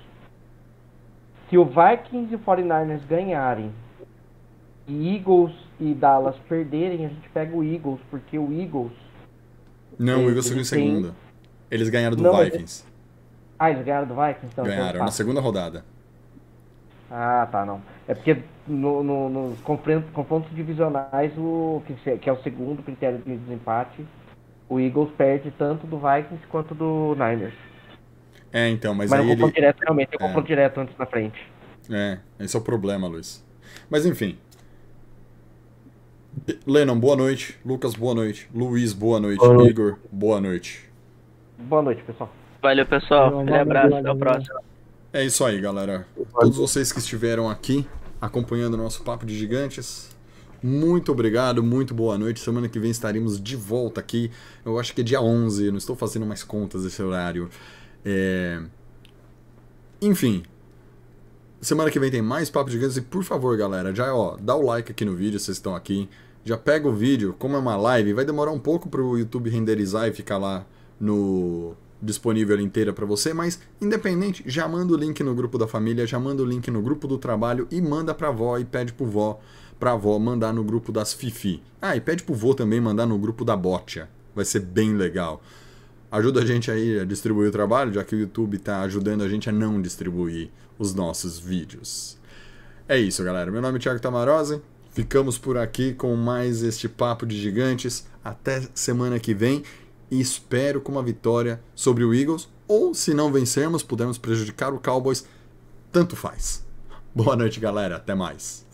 Se o Vikings e o 49ers ganharem e Eagles e Dallas perderem, a gente pega o Eagles, porque o Eagles. Não, o Eles Eagles ficou em segunda. Eles ganharam do Não, Vikings. Ah, eles ganharam do Vikings? Então, Ganharam então na tá. segunda rodada. Ah, tá, não. É porque no, no- nos confrontos, confrontos divisionais, o que, que é o segundo critério de desempate, o Eagles perde tanto do Vikings quanto do Niners. É, então, mas, Mas, aí no ele. confronto direto, realmente, é o é. confronto direto antes na frente. É, esse é o problema, Luiz. Mas enfim. Lennon, boa noite. Lucas, boa noite. Luiz, boa noite. Boa noite. Igor, boa noite. Boa noite, pessoal. Valeu, pessoal. Aquele abraço. Até o próximo. É isso aí, galera. Todos vocês que estiveram aqui acompanhando o nosso Papo de Gigantes, muito obrigado, muito boa noite. Semana que vem estaremos de volta aqui. Eu acho que é dia 11, eu não estou fazendo mais contas desse horário. É... Enfim. Semana que vem tem mais Papo de Gigantes e por favor, galera, já ó, dá o like aqui no vídeo, vocês estão aqui. Já pega o vídeo, como é uma live, vai demorar um pouco para o YouTube renderizar e ficar lá no disponível inteira para você, mas independente, já manda o link no grupo da família, já manda o link no grupo do trabalho e manda pra avó e pede pro vó, pra avó mandar no grupo das Fifi. Ah, e pede pro vô também mandar no grupo da Botia. Vai ser bem legal. Ajuda a gente aí a distribuir o trabalho, já que o YouTube tá ajudando a gente a não distribuir os nossos vídeos. É isso, galera. Meu nome é Thiago Tamarose. Ficamos por aqui com mais este papo de gigantes. Até semana que vem. E espero com uma vitória sobre o Eagles. Ou, se não vencermos, pudermos prejudicar o Cowboys. Tanto faz. Boa noite, galera. Até mais.